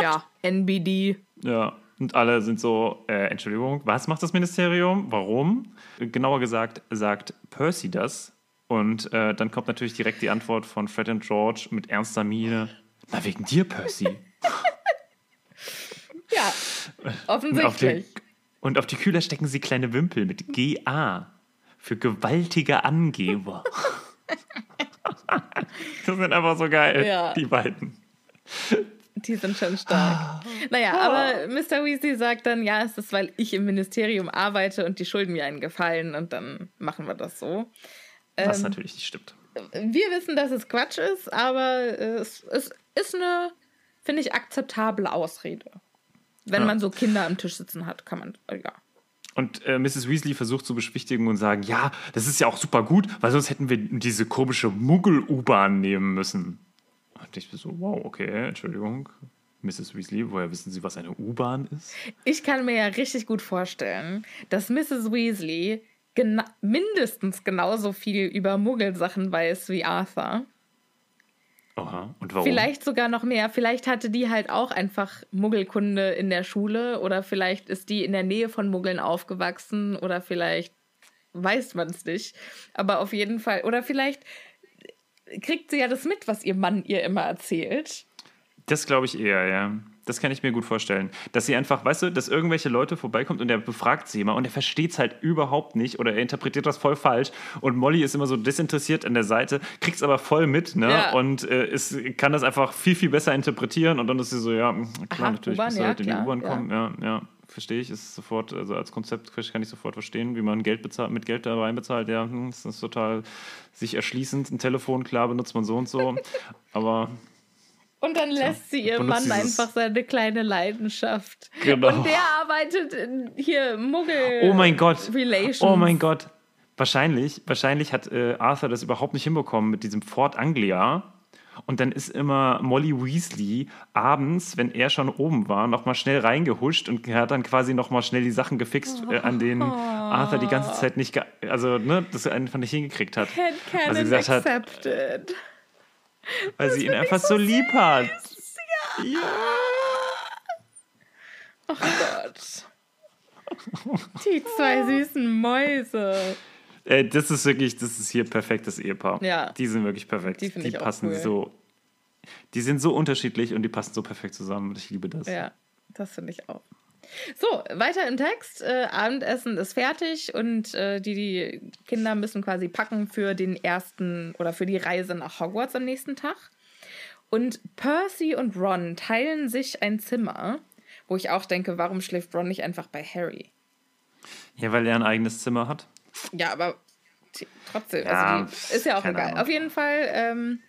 ja, NBD. Ja, und alle sind so, äh, Entschuldigung, was macht das Ministerium? Warum? Genauer gesagt, sagt Percy das. Und äh, dann kommt natürlich direkt die Antwort von Fred und George mit ernster Miene. Na, wegen dir, Percy. Ja, Und auf, offensichtlich. und auf die Kühler stecken sie kleine Wimpel mit GA. für gewaltige Angeber. das sind einfach so geil, Ja. die beiden. Die sind schon stark. Naja, aber Mr. Weasley sagt dann, ja, es ist, weil ich im Ministerium arbeite und die schulden mir einen Gefallen und dann machen wir das so. Was Ähm, natürlich nicht stimmt. Wir wissen, dass es Quatsch ist, aber äh, es, es ist eine, finde ich, akzeptable Ausrede. Wenn Ja. man so Kinder am Tisch sitzen hat, kann man, ja. Und äh, Mrs. Weasley versucht zu beschwichtigen und sagen, ja, das ist ja auch super gut, weil sonst hätten wir diese komische Muggel-U-Bahn nehmen müssen. Und ich bin so, wow, okay, Entschuldigung. Mrs. Weasley, woher wissen Sie, was eine U-Bahn ist? Ich kann mir ja richtig gut vorstellen, dass Mrs. Weasley gena mindestens genauso viel über Muggelsachen weiß wie Arthur. Aha, und warum? Vielleicht sogar noch mehr. Vielleicht hatte die halt auch einfach Muggelkunde in der Schule oder vielleicht ist die in der Nähe von Muggeln aufgewachsen oder vielleicht weiß man es nicht. Aber auf jeden Fall. Oder vielleicht kriegt sie ja das mit, was ihr Mann ihr immer erzählt. Das glaube ich eher, ja. Das kann ich mir gut vorstellen. Dass sie einfach, weißt du, dass irgendwelche Leute vorbeikommt und er befragt sie immer und er versteht es halt überhaupt nicht oder er interpretiert das voll falsch und Molly ist immer so desinteressiert an der Seite, kriegt es aber voll mit, ne? Ja. Und äh, ist, kann das einfach viel, viel besser interpretieren und dann ist sie so, ja, klar, Aha, natürlich du ja, halt in die U-Bahn kommen. Ja, ja. Verstehe ich, ist sofort, also als Konzept kann ich sofort verstehen, wie man Geld bezahlt, mit Geld da rein bezahlt, ja, hm, das ist total sich erschließend. Ein Telefon, klar, benutzt man so und so. Aber Und dann lässt sie ihr benutzt Mann einfach seine kleine Leidenschaft. Genau. Und der arbeitet in hier Muggel. Oh mein Gott. Relations. Oh mein Gott. Wahrscheinlich, wahrscheinlich hat äh, Arthur das überhaupt nicht hinbekommen mit diesem Fort Anglia. Und dann ist immer Molly Weasley abends, wenn er schon oben war, nochmal schnell reingehuscht und hat dann quasi nochmal schnell die Sachen gefixt, äh, an denen Arthur die ganze Zeit nicht, also ne, das einfach nicht hingekriegt hat. Headcanon gesagt hat, weil sie ihn einfach so lieb hat. Ja. Oh Gott. Die zwei süßen Mäuse. Äh, das ist wirklich, das ist hier perfektes Ehepaar. Ja. Die sind wirklich perfekt. Die auch passen cool. so. Die sind so unterschiedlich und die passen so perfekt zusammen. und Ich liebe das. Ja, das finde ich auch. So, weiter im Text. Äh, Abendessen ist fertig und äh, die, die Kinder müssen quasi packen für den ersten oder für die Reise nach Hogwarts am nächsten Tag. Und Percy und Ron teilen sich ein Zimmer, wo ich auch denke, warum schläft Ron nicht einfach bei Harry? Ja, weil er ein eigenes Zimmer hat. Ja, aber trotzdem, Ja, also die, ist ja auch egal. Ahnung. Auf jeden Fall, ähm,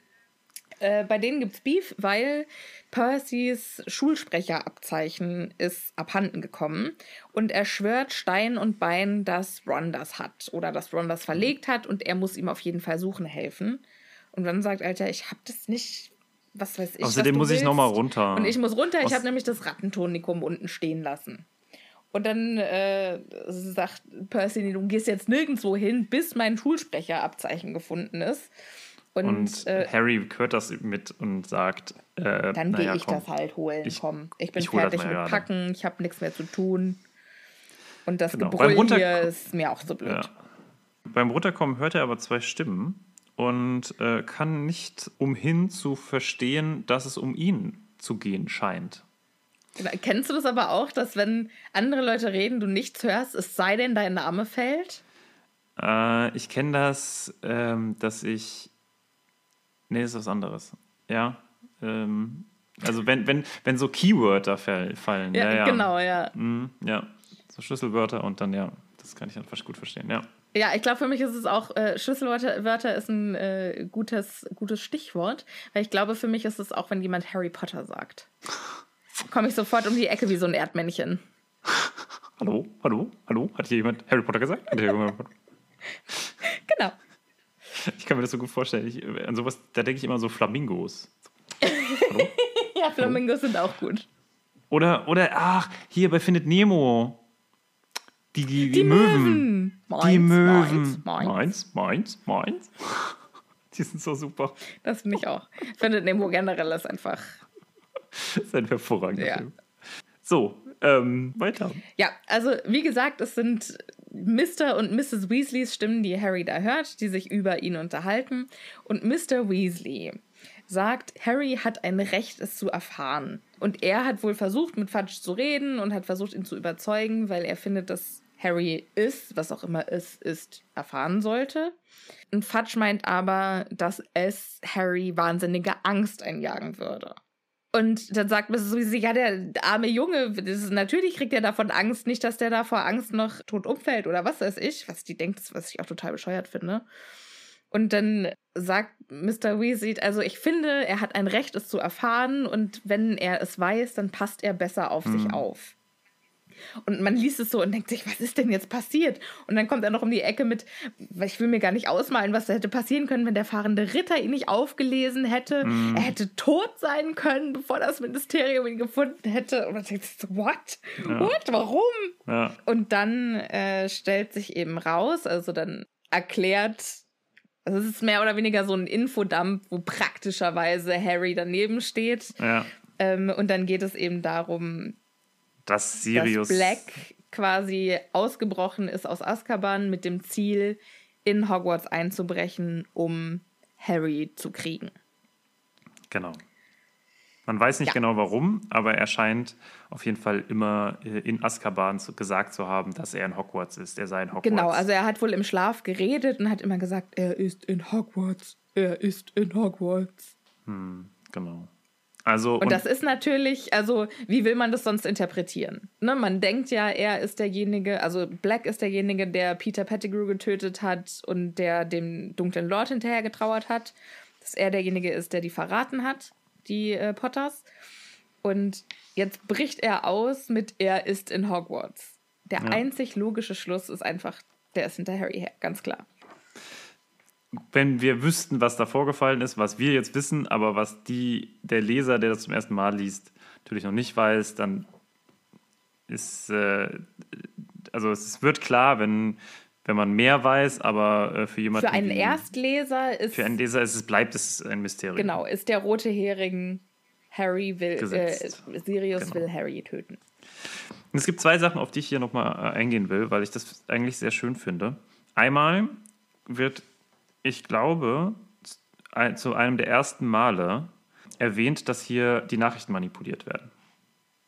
äh, bei denen gibt's Beef, weil Percys Schulsprecherabzeichen ist abhanden gekommen und er schwört Stein und Bein, dass Ron das hat oder dass Ron das verlegt hat und er muss ihm auf jeden Fall suchen helfen. Und dann sagt Alter, ich hab das nicht, was weiß ich. Außerdem muss ich willst. noch mal runter. Und ich muss runter, ich habe nämlich das Rattentonikum unten stehen lassen. Und dann äh, sagt Percy, du gehst jetzt nirgendwo hin, bis mein Schulsprecherabzeichen gefunden ist. Und, Und äh, Harry hört das mit und sagt, äh, dann gehe naja, ich komm. das halt holen. Ich- komm, ich bin ich fertig mit gerade. Packen, ich habe nichts mehr zu tun. Und das Genau. Gebrüll Runter- hier ist mir auch so blöd. Ja. Beim Runterkommen hört er aber zwei Stimmen und äh, kann nicht umhin zu verstehen, dass es um ihn zu gehen scheint. Kennst du das aber auch, dass wenn andere Leute reden, du nichts hörst, es sei denn, dein Name fällt? Äh, ich kenne das, ähm, dass ich. Nee, das ist was anderes. Ja. Ähm, also wenn, wenn, wenn so Keywörter fall, fallen. Ja, Ja, ja, genau, ja. Mm, ja. So Schlüsselwörter und dann ja. Das kann ich dann fast gut verstehen, ja. Ja, ich glaube, für mich ist es auch, äh, Schlüsselwörter Wörter ist ein äh, gutes, gutes Stichwort, weil ich glaube, für mich ist es auch, wenn jemand Harry Potter sagt. Komme ich sofort um die Ecke wie so ein Erdmännchen. Hallo, hallo, hallo? Hat hier jemand Harry Potter gesagt? Genau. Ich kann mir das so gut vorstellen. Ich, an sowas, da denke ich immer so Flamingos. Ja, Flamingos sind auch gut. Oder, oder, ach, hier bei Findet Nemo. Die, die, die, Möwen. Meins, Die Möwen. Meins, meins. meins, meins. meins. Die sind so super. Das finde ich auch. Findet Nemo generell ist einfach. Das ist ein hervorragender Ja. Film. So, ähm, weiter. Ja, also wie gesagt, es sind Mr. und Mrs. Weasleys Stimmen, die Harry da hört, die sich über ihn unterhalten. Und Mr. Weasley sagt, Harry hat ein Recht, es zu erfahren. Und er hat wohl versucht, mit Fudge zu reden und hat versucht, ihn zu überzeugen, weil er findet, dass Harry ist, was auch immer es ist, erfahren sollte. Und Fudge meint aber, dass es Harry wahnsinnige Angst einjagen würde. Und dann sagt Mrs. Weasley, ja, der arme Junge, ist, natürlich kriegt er davon Angst, nicht, dass der da vor Angst noch tot umfällt oder was weiß ich, was die denkt, was ich auch total bescheuert finde. Und dann sagt Mr. Weasley, also ich finde, er hat ein Recht, es zu erfahren und wenn er es weiß, dann passt er besser auf mhm. sich auf. Und man liest es so und denkt sich, was ist denn jetzt passiert? Und dann kommt er noch um die Ecke mit, ich will mir gar nicht ausmalen, was da hätte passieren können, wenn der fahrende Ritter ihn nicht aufgelesen hätte. Mm. Er hätte tot sein können, bevor das Ministerium ihn gefunden hätte. Und man denkt sich so, what? Ja. What? Warum? Ja. Und dann äh, stellt sich eben raus, also dann erklärt also es ist mehr oder weniger so ein Infodump, wo praktischerweise Harry daneben steht. Ja. Ähm, und dann geht es eben darum, dass Sirius. Dass Black quasi ausgebrochen ist aus Azkaban mit dem Ziel, in Hogwarts einzubrechen, um Harry zu kriegen. Genau. Man weiß nicht ja. genau warum, aber er scheint auf jeden Fall immer äh, in Azkaban gesagt zu haben, dass er in Hogwarts ist. Er sei in Hogwarts. Genau, also er hat wohl im Schlaf geredet und hat immer gesagt, er ist in Hogwarts. Er ist in Hogwarts. Hm, genau. Also, und, und, das ist natürlich, also wie will man das sonst interpretieren? Ne, man denkt ja, er ist derjenige, also Black ist derjenige, der Peter Pettigrew getötet hat und der dem dunklen Lord hinterher getrauert hat. Dass er derjenige ist, der die verraten hat, die äh, Potters. Und jetzt bricht er aus mit er ist in Hogwarts. Der ja. einzig logische Schluss ist einfach, der ist hinter Harry her, ganz klar wenn wir wüssten, was da vorgefallen ist, was wir jetzt wissen, aber was die, der Leser, der das zum ersten Mal liest, natürlich noch nicht weiß, dann ist, äh, also es wird klar, wenn, wenn man mehr weiß, aber äh, für jemanden. Für einen wie, Erstleser ist. Für einen Leser ist es, bleibt es ein Mysterium. Genau, ist der rote Hering Harry will, äh, Sirius genau. will Harry töten. Und es gibt zwei Sachen, auf die ich hier nochmal äh, eingehen will, weil ich das eigentlich sehr schön finde. Einmal wird ich glaube, zu einem der ersten Male erwähnt, dass hier die Nachrichten manipuliert werden.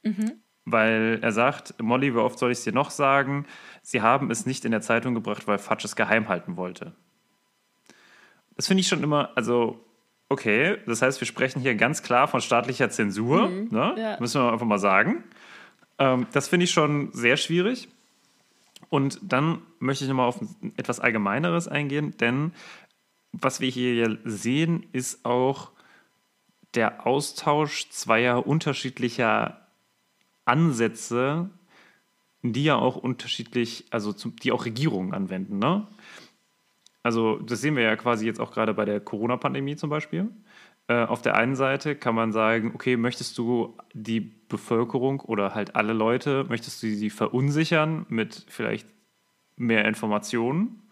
Mhm. Weil er sagt, Molly, wie oft soll ich es dir noch sagen? Sie haben es nicht in der Zeitung gebracht, weil Fudge es geheim halten wollte. Das finde ich schon immer, also okay, das heißt, wir sprechen hier ganz klar von staatlicher Zensur, mhm. ne? ja. müssen wir einfach mal sagen. Ähm, das finde ich schon sehr schwierig. Und dann möchte ich nochmal auf etwas Allgemeineres eingehen, denn was wir hier sehen, ist auch der Austausch zweier unterschiedlicher Ansätze, die ja auch unterschiedlich, also die auch Regierungen anwenden. Ne? Also das sehen wir ja quasi jetzt auch gerade bei der Corona-Pandemie zum Beispiel. Äh, auf der einen Seite kann man sagen, okay, möchtest du die Bevölkerung oder halt alle Leute, möchtest du sie verunsichern mit vielleicht mehr Informationen?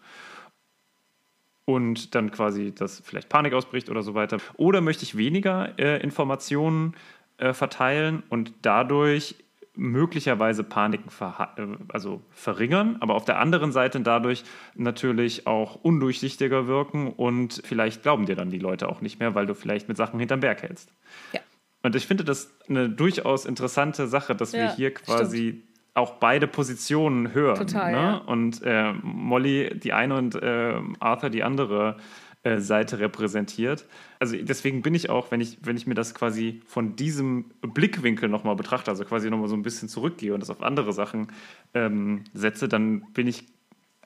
Und dann quasi, dass vielleicht Panik ausbricht oder so weiter. Oder möchte ich weniger äh, Informationen äh, verteilen und dadurch möglicherweise Paniken ver äh, also verringern, aber auf der anderen Seite dadurch natürlich auch undurchsichtiger wirken und vielleicht glauben dir dann die Leute auch nicht mehr, weil du vielleicht mit Sachen hinterm Berg hältst. Ja. Und ich finde das eine durchaus interessante Sache, dass ja, wir hier quasi stimmt auch beide Positionen hören. Total, ne? ja. Und äh, Molly die eine und äh, Arthur die andere äh, Seite repräsentiert. Also deswegen bin ich auch, wenn ich, wenn ich mir das quasi von diesem Blickwinkel nochmal betrachte, also quasi nochmal so ein bisschen zurückgehe und das auf andere Sachen ähm, setze, dann bin ich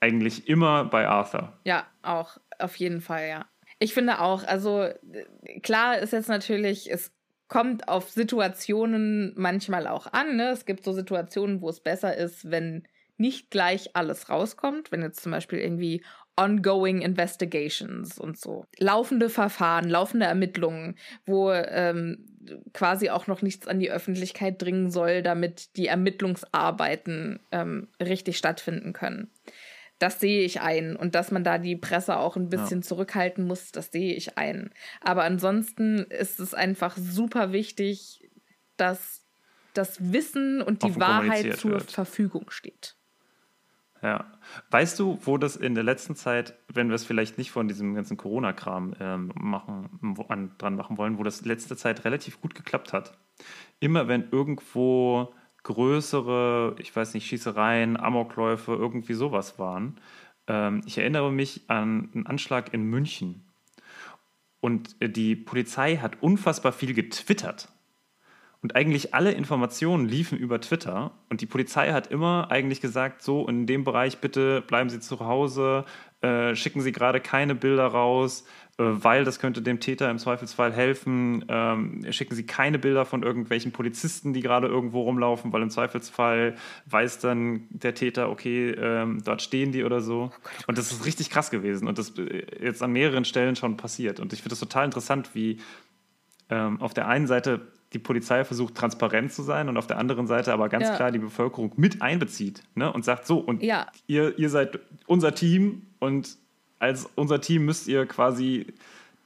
eigentlich immer bei Arthur. Ja, auch, auf jeden Fall, ja. Ich finde auch, also äh, klar ist jetzt natürlich, es kommt auf Situationen manchmal auch an. Ne? Es gibt so Situationen, wo es besser ist, wenn nicht gleich alles rauskommt, wenn jetzt zum Beispiel irgendwie ongoing investigations und so. Laufende Verfahren, laufende Ermittlungen, wo ähm, quasi auch noch nichts an die Öffentlichkeit dringen soll, damit die Ermittlungsarbeiten ähm, richtig stattfinden können das sehe ich ein. Und dass man da die Presse auch ein bisschen ja. zurückhalten muss, das sehe ich ein. Aber ansonsten ist es einfach super wichtig, dass das Wissen und die Wahrheit zur wird. Verfügung steht. Ja. Weißt du, wo das in der letzten Zeit, wenn wir es vielleicht nicht von diesem ganzen Corona-Kram ähm, machen, dran machen wollen, wo das letzte Zeit relativ gut geklappt hat? Immer wenn irgendwo größere, ich weiß nicht, Schießereien, Amokläufe, irgendwie sowas waren. Ähm, ich erinnere mich an einen Anschlag in München. Und äh, die Polizei hat unfassbar viel getwittert. Und eigentlich alle Informationen liefen über Twitter. Und die Polizei hat immer eigentlich gesagt, so in dem Bereich bitte bleiben Sie zu Hause, äh, schicken Sie gerade keine Bilder raus, weil das könnte dem Täter im Zweifelsfall helfen. Ähm, schicken Sie keine Bilder von irgendwelchen Polizisten, die gerade irgendwo rumlaufen, weil im Zweifelsfall weiß dann der Täter, okay, ähm, dort stehen die oder so. Oh und das ist richtig krass gewesen und das äh, jetzt an mehreren Stellen schon passiert. Und ich finde das total interessant, wie ähm, auf der einen Seite die Polizei versucht transparent zu sein und auf der anderen Seite aber ganz ja. klar die Bevölkerung mit einbezieht ne? und sagt so, und ja. ihr, ihr seid unser Team und als unser Team müsst ihr quasi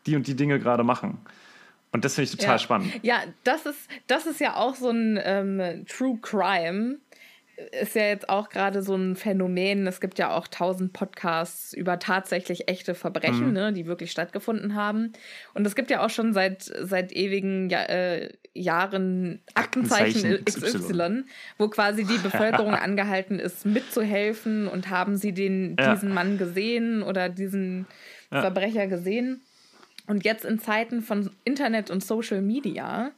die und die Dinge gerade machen. Und das finde ich total ja. spannend. Ja, das ist, das ist ja auch so ein ähm, True Crime, ist ja jetzt auch gerade so ein Phänomen. Es gibt ja auch tausend Podcasts über tatsächlich echte Verbrechen, mhm. ne, die wirklich stattgefunden haben. Und es gibt ja auch schon seit, seit ewigen ja, äh, Jahren Aktenzeichen, Aktenzeichen XY, wo quasi die Bevölkerung angehalten ist, mitzuhelfen und haben sie den, ja. diesen Mann gesehen oder diesen ja. Verbrecher gesehen. Und jetzt in Zeiten von Internet und Social Media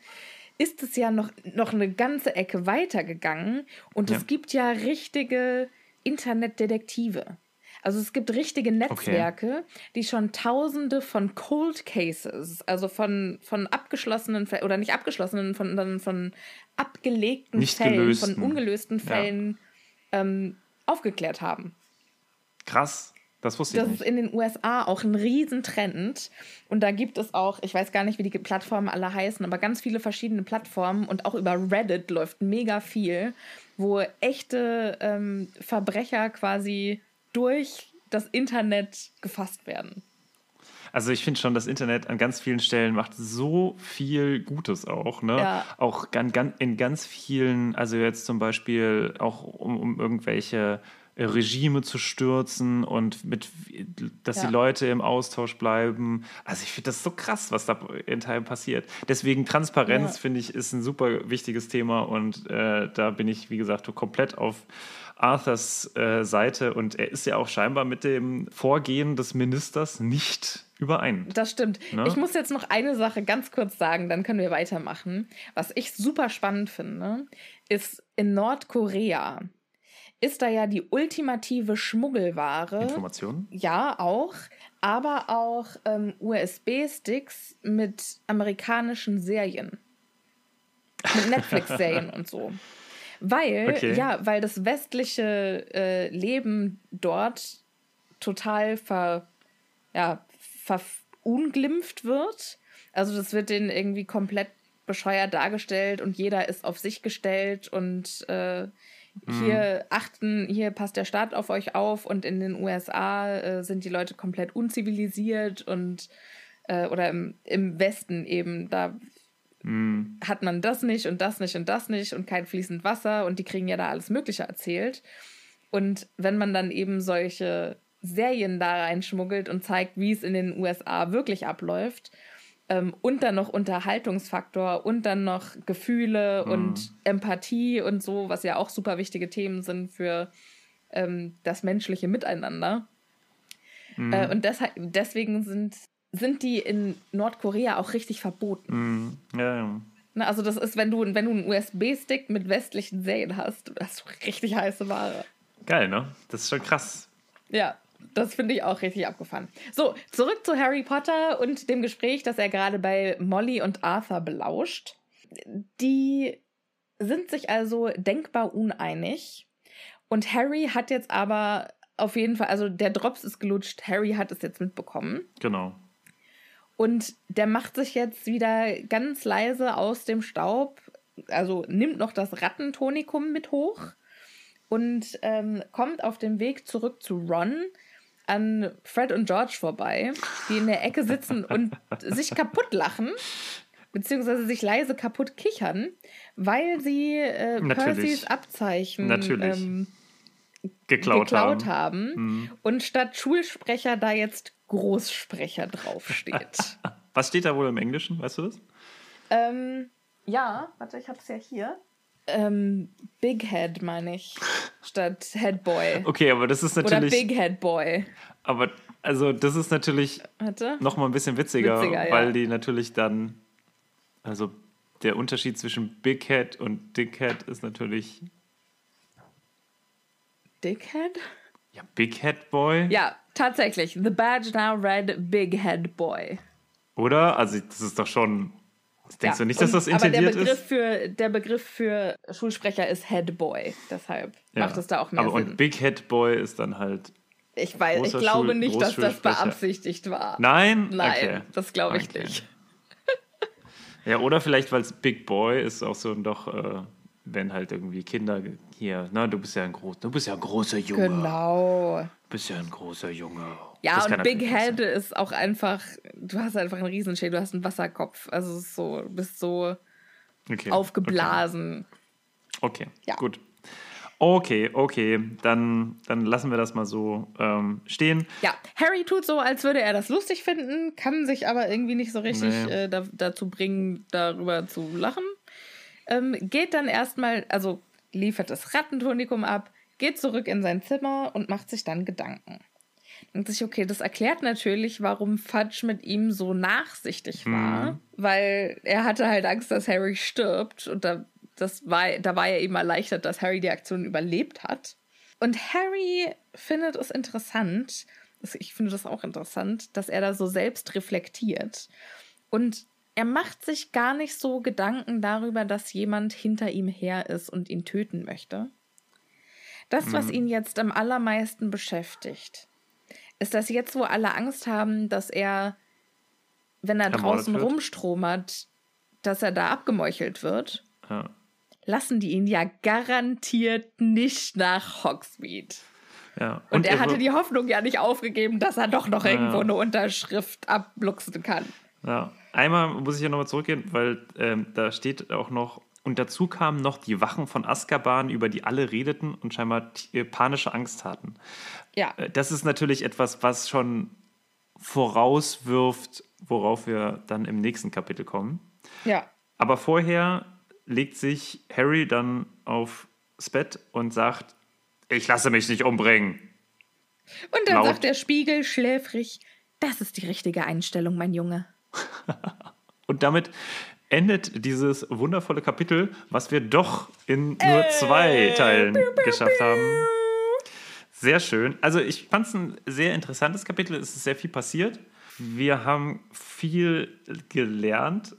ist es ja noch, noch eine ganze Ecke weitergegangen und ja. es gibt ja richtige Internetdetektive. Also es gibt richtige Netzwerke, okay. die schon tausende von Cold Cases, also von, von abgeschlossenen oder nicht abgeschlossenen, von, sondern von abgelegten nicht Fällen, gelösten. von ungelösten Fällen ja. ähm, aufgeklärt haben. Krass. Das wusste ich das ist in den USA auch ein Riesentrend. Und da gibt es auch, ich weiß gar nicht, wie die Plattformen alle heißen, aber ganz viele verschiedene Plattformen und auch über Reddit läuft mega viel, wo echte ähm, Verbrecher quasi durch das Internet gefasst werden. Also ich finde schon, das Internet an ganz vielen Stellen macht so viel Gutes auch. Ne? Ja. Auch in ganz vielen, also jetzt zum Beispiel auch um, um irgendwelche Regime zu stürzen und mit, dass ja. die Leute im Austausch bleiben. Also ich finde das so krass, was da in Teilen passiert. Deswegen Transparenz, ja. finde ich, ist ein super wichtiges Thema und äh, da bin ich, wie gesagt, komplett auf Arthurs äh, Seite und er ist ja auch scheinbar mit dem Vorgehen des Ministers nicht überein. Das stimmt. Ne? Ich muss jetzt noch eine Sache ganz kurz sagen, dann können wir weitermachen. Was ich super spannend finde, ist in Nordkorea ist da ja die ultimative Schmuggelware. Informationen? Ja, auch. Aber auch ähm, USB-Sticks mit amerikanischen Serien. Mit Netflix-Serien und so. Weil, okay. ja, weil das westliche äh, Leben dort total ver, ja, verunglimpft wird. Also das wird denen irgendwie komplett bescheuert dargestellt und jeder ist auf sich gestellt und äh, hier mhm. achten, hier passt der Staat auf euch auf und in den USA äh, sind die Leute komplett unzivilisiert und äh, oder im, im Westen eben, da mhm. hat man das nicht und das nicht und das nicht und kein fließend Wasser und die kriegen ja da alles Mögliche erzählt. Und wenn man dann eben solche Serien da reinschmuggelt und zeigt, wie es in den USA wirklich abläuft, ähm, und dann noch Unterhaltungsfaktor und dann noch Gefühle mhm. und Empathie und so, was ja auch super wichtige Themen sind für ähm, das menschliche Miteinander. Mhm. Äh, und deshalb, deswegen sind, sind die in Nordkorea auch richtig verboten. Mhm. Ja, ja. Na, also das ist, wenn du, wenn du einen USB-Stick mit westlichen Serien hast, hast du richtig heiße Ware. Geil, ne? Das ist schon krass. Ja. Das finde ich auch richtig abgefahren. So, zurück zu Harry Potter und dem Gespräch, das er gerade bei Molly und Arthur belauscht. Die sind sich also denkbar uneinig. Und Harry hat jetzt aber auf jeden Fall, also der Drops ist gelutscht, Harry hat es jetzt mitbekommen. Genau. Und der macht sich jetzt wieder ganz leise aus dem Staub, also nimmt noch das Rattentonikum mit hoch und ähm, kommt auf dem Weg zurück zu Ron, an Fred und George vorbei, die in der Ecke sitzen und sich kaputt lachen, beziehungsweise sich leise kaputt kichern, weil sie äh, Percys Abzeichen ähm, geklaut, geklaut, haben, haben. Mhm. und statt Schulsprecher da jetzt Großsprecher draufsteht. Was steht da wohl im Englischen, weißt du das? Ähm, ja, warte, ich habe es ja hier. Ähm, Big Head meine ich. Statt Head Boy. Okay, aber das ist Oder natürlich. Big Head Boy. Aber also das ist natürlich Warte. noch mal ein bisschen witziger, Witziger, ja. weil die natürlich dann, also der Unterschied zwischen Big Head und Dick Head ist natürlich, Dickhead? Ja, Big Head Boy, Ja, tatsächlich. The badge now read Big Head Boy. oder? Also das ist doch schon, denkst ja. du nicht, dass Und- das aber der intendiert Begriff ist? Für, der Begriff für Schulsprecher ist Head Boy. Deshalb Ja. macht es da auch mehr aber Sinn. Und Big Head Boy ist dann halt, ich weiß, ich glaube Schul- nicht, dass das beabsichtigt war. nein? Nein, Okay. das glaube ich Okay. nicht. Ja, oder vielleicht, weil es Big Boy ist, auch so doch, äh, wenn halt irgendwie Kinder hier, na, du bist ja ein groß, du bist ja ein großer Junge. Genau. Du bist ja ein großer Junge. Ja, und Big Head ist auch einfach, du hast einfach einen Riesenschädel, du hast einen Wasserkopf. Also so, du bist so sein. Okay. aufgeblasen. Okay, Ja. gut. Okay, okay, dann, dann lassen wir das mal so ähm, stehen. Ja, Harry tut so, als würde er das lustig finden, kann sich aber irgendwie nicht so richtig Nee. äh, da, dazu bringen, darüber zu lachen. Ähm, geht dann erstmal, also liefert das Rattentonikum ab, geht zurück in sein Zimmer und macht sich dann Gedanken. Denkt sich, okay, das erklärt natürlich, warum Fudge mit ihm so nachsichtig war, weil er hatte halt Angst, dass Harry stirbt und da, das war, da war er eben erleichtert, dass Harry die Aktion überlebt hat. Und Harry findet es interessant, ich finde das auch interessant, dass er da so selbst reflektiert. Und er macht sich gar nicht so Gedanken darüber, dass jemand hinter ihm her ist und ihn töten möchte. Das, was ihn jetzt am allermeisten beschäftigt, ist, dass jetzt, wo alle Angst haben, dass er, wenn er draußen rumstromert, dass er da abgemeuchelt wird, Ja. lassen die ihn ja garantiert nicht nach Hogsmeade. Ja. Und, er er hatte die Hoffnung ja nicht aufgegeben, dass er doch noch irgendwo eine Unterschrift abluchsen kann. Ja, einmal muss ich ja nochmal zurückgehen, weil ähm, da steht auch noch, und dazu kamen noch die Wachen von Azkaban, über die alle redeten und scheinbar äh, panische Angst hatten. Ja, Äh, Das ist natürlich etwas, was schon vorauswirft, worauf wir dann im nächsten Kapitel kommen. ja. Aber vorher legt sich Harry dann aufs Bett und sagt, ich lasse mich nicht umbringen. Und dann Laut. sagt der Spiegel schläfrig, das ist die richtige Einstellung, mein Junge. Und damit endet dieses wundervolle Kapitel, was wir doch in nur zwei Teilen geschafft haben. Sehr schön. Also ich fand es ein sehr interessantes Kapitel. Es ist sehr viel passiert. Wir haben viel gelernt,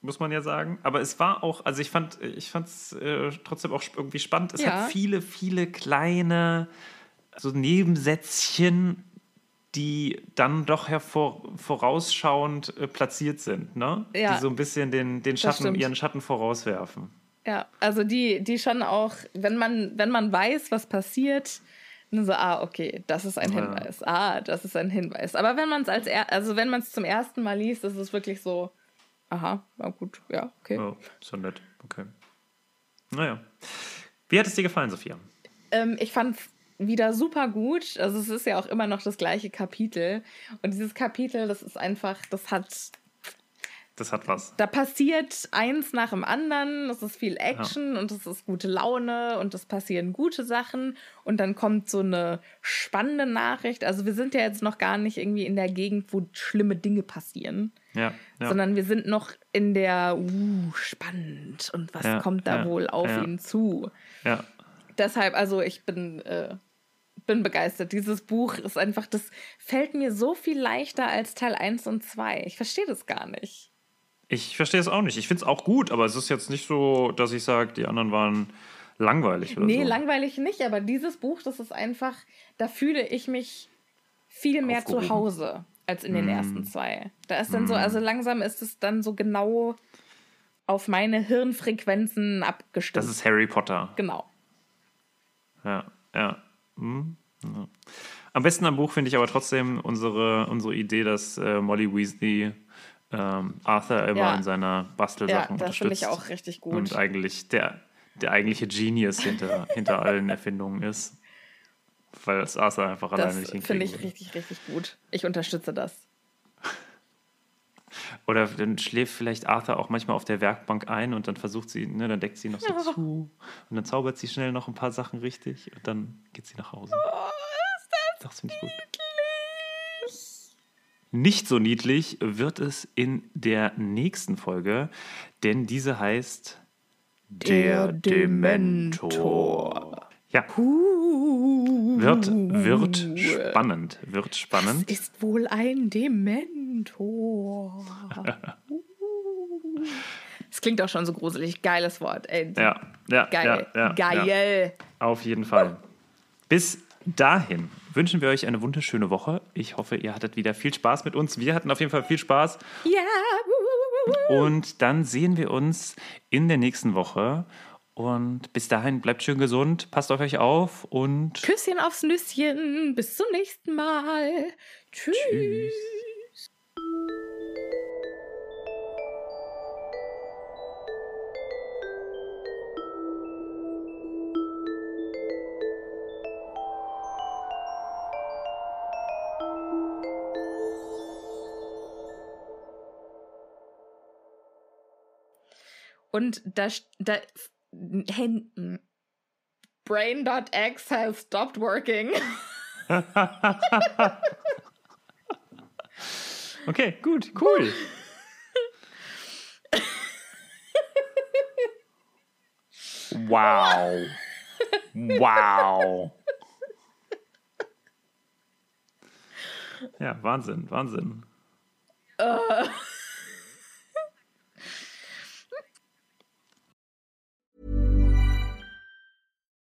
muss man ja sagen. Aber es war auch, also ich fand ich es äh, trotzdem auch irgendwie spannend. Es Ja. hat viele, viele kleine so Nebensätzchen, die dann doch hervor, vorausschauend äh, platziert sind, ne? Ja. Die so ein bisschen den, den Schatten, ihren Schatten vorauswerfen. Ja, also die, die schon auch, wenn man, wenn man weiß, was passiert, dann so, ah, okay, das ist ein Ja. Hinweis. Ah, das ist ein Hinweis. Aber wenn man es als er, also wenn man es zum ersten Mal liest, ist es wirklich so, aha, na gut, ja, okay. Oh, so nett. Okay. Naja. Wie hat es dir gefallen, Sophia? Ähm, ich fand wieder super gut. Also es ist ja auch immer noch das gleiche Kapitel. Und dieses Kapitel, das ist einfach, das hat, Das hat was. da passiert eins nach dem anderen. Es ist viel Action und es ist gute Laune und es passieren gute Sachen. Und dann kommt so eine spannende Nachricht. Also wir sind ja jetzt noch gar nicht irgendwie in der Gegend, wo schlimme Dinge passieren. Ja. ja. Sondern wir sind noch in der, uh, spannend. Und was Ja, kommt da ja, wohl auf ja. ihn zu? ja. deshalb, also ich bin, äh, bin begeistert. Dieses Buch ist einfach, das fällt mir so viel leichter als Teil 1 und 2. Ich verstehe das gar nicht. Ich verstehe es auch nicht. Ich finde es auch gut, aber es ist jetzt nicht so, dass ich sage, die anderen waren langweilig oder nee, so. langweilig nicht, aber dieses Buch, das ist einfach, da fühle ich mich viel mehr zu Aufgehoben. Hause als in Mm. den ersten zwei. Da ist dann so, also langsam ist es dann so genau auf meine Hirnfrequenzen abgestimmt. Das ist Harry Potter. genau. Ja, ja. Hm, ja. Am besten am Buch finde ich aber trotzdem unsere, unsere Idee, dass äh, Molly Weasley ähm, Arthur immer Ja. in seiner Ja, Bastelsachen das finde unterstützt. ich auch richtig gut. Und eigentlich der, der eigentliche Genius hinter, hinter allen Erfindungen ist. Weil es Arthur einfach alleine das nicht hinkriegen finde ich richtig, richtig gut. Ich unterstütze das. Oder dann schläft vielleicht Arthur auch manchmal auf der Werkbank ein und dann versucht sie, ne, dann deckt sie noch so Ja. zu. Und dann zaubert sie schnell noch ein paar Sachen richtig und dann geht sie nach Hause. Oh, ist das Das finde ich gut. niedlich. Nicht so niedlich wird es in der nächsten Folge, denn diese heißt Der Dementor. Ja, wird, wird spannend. Wird spannend. Ist wohl ein Dementor. Es klingt auch schon so gruselig. Geiles Wort. Ey. Ja, ja, Geil. ja, ja, Geil. Ja, auf jeden Fall. Bis dahin wünschen wir euch eine wunderschöne Woche. Ich hoffe, ihr hattet wieder viel Spaß mit uns. Wir hatten auf jeden Fall viel Spaß. Ja. Und dann sehen wir uns in der nächsten Woche. Und bis dahin bleibt schön gesund, passt auf euch auf und Küsschen aufs Nüsschen. Bis zum nächsten Mal. Tschüss. tschüss. Und da, da Händen. Brain.x has stopped working. Okay, gut, cool. Wow. Wow. Ja, Wahnsinn, Wahnsinn.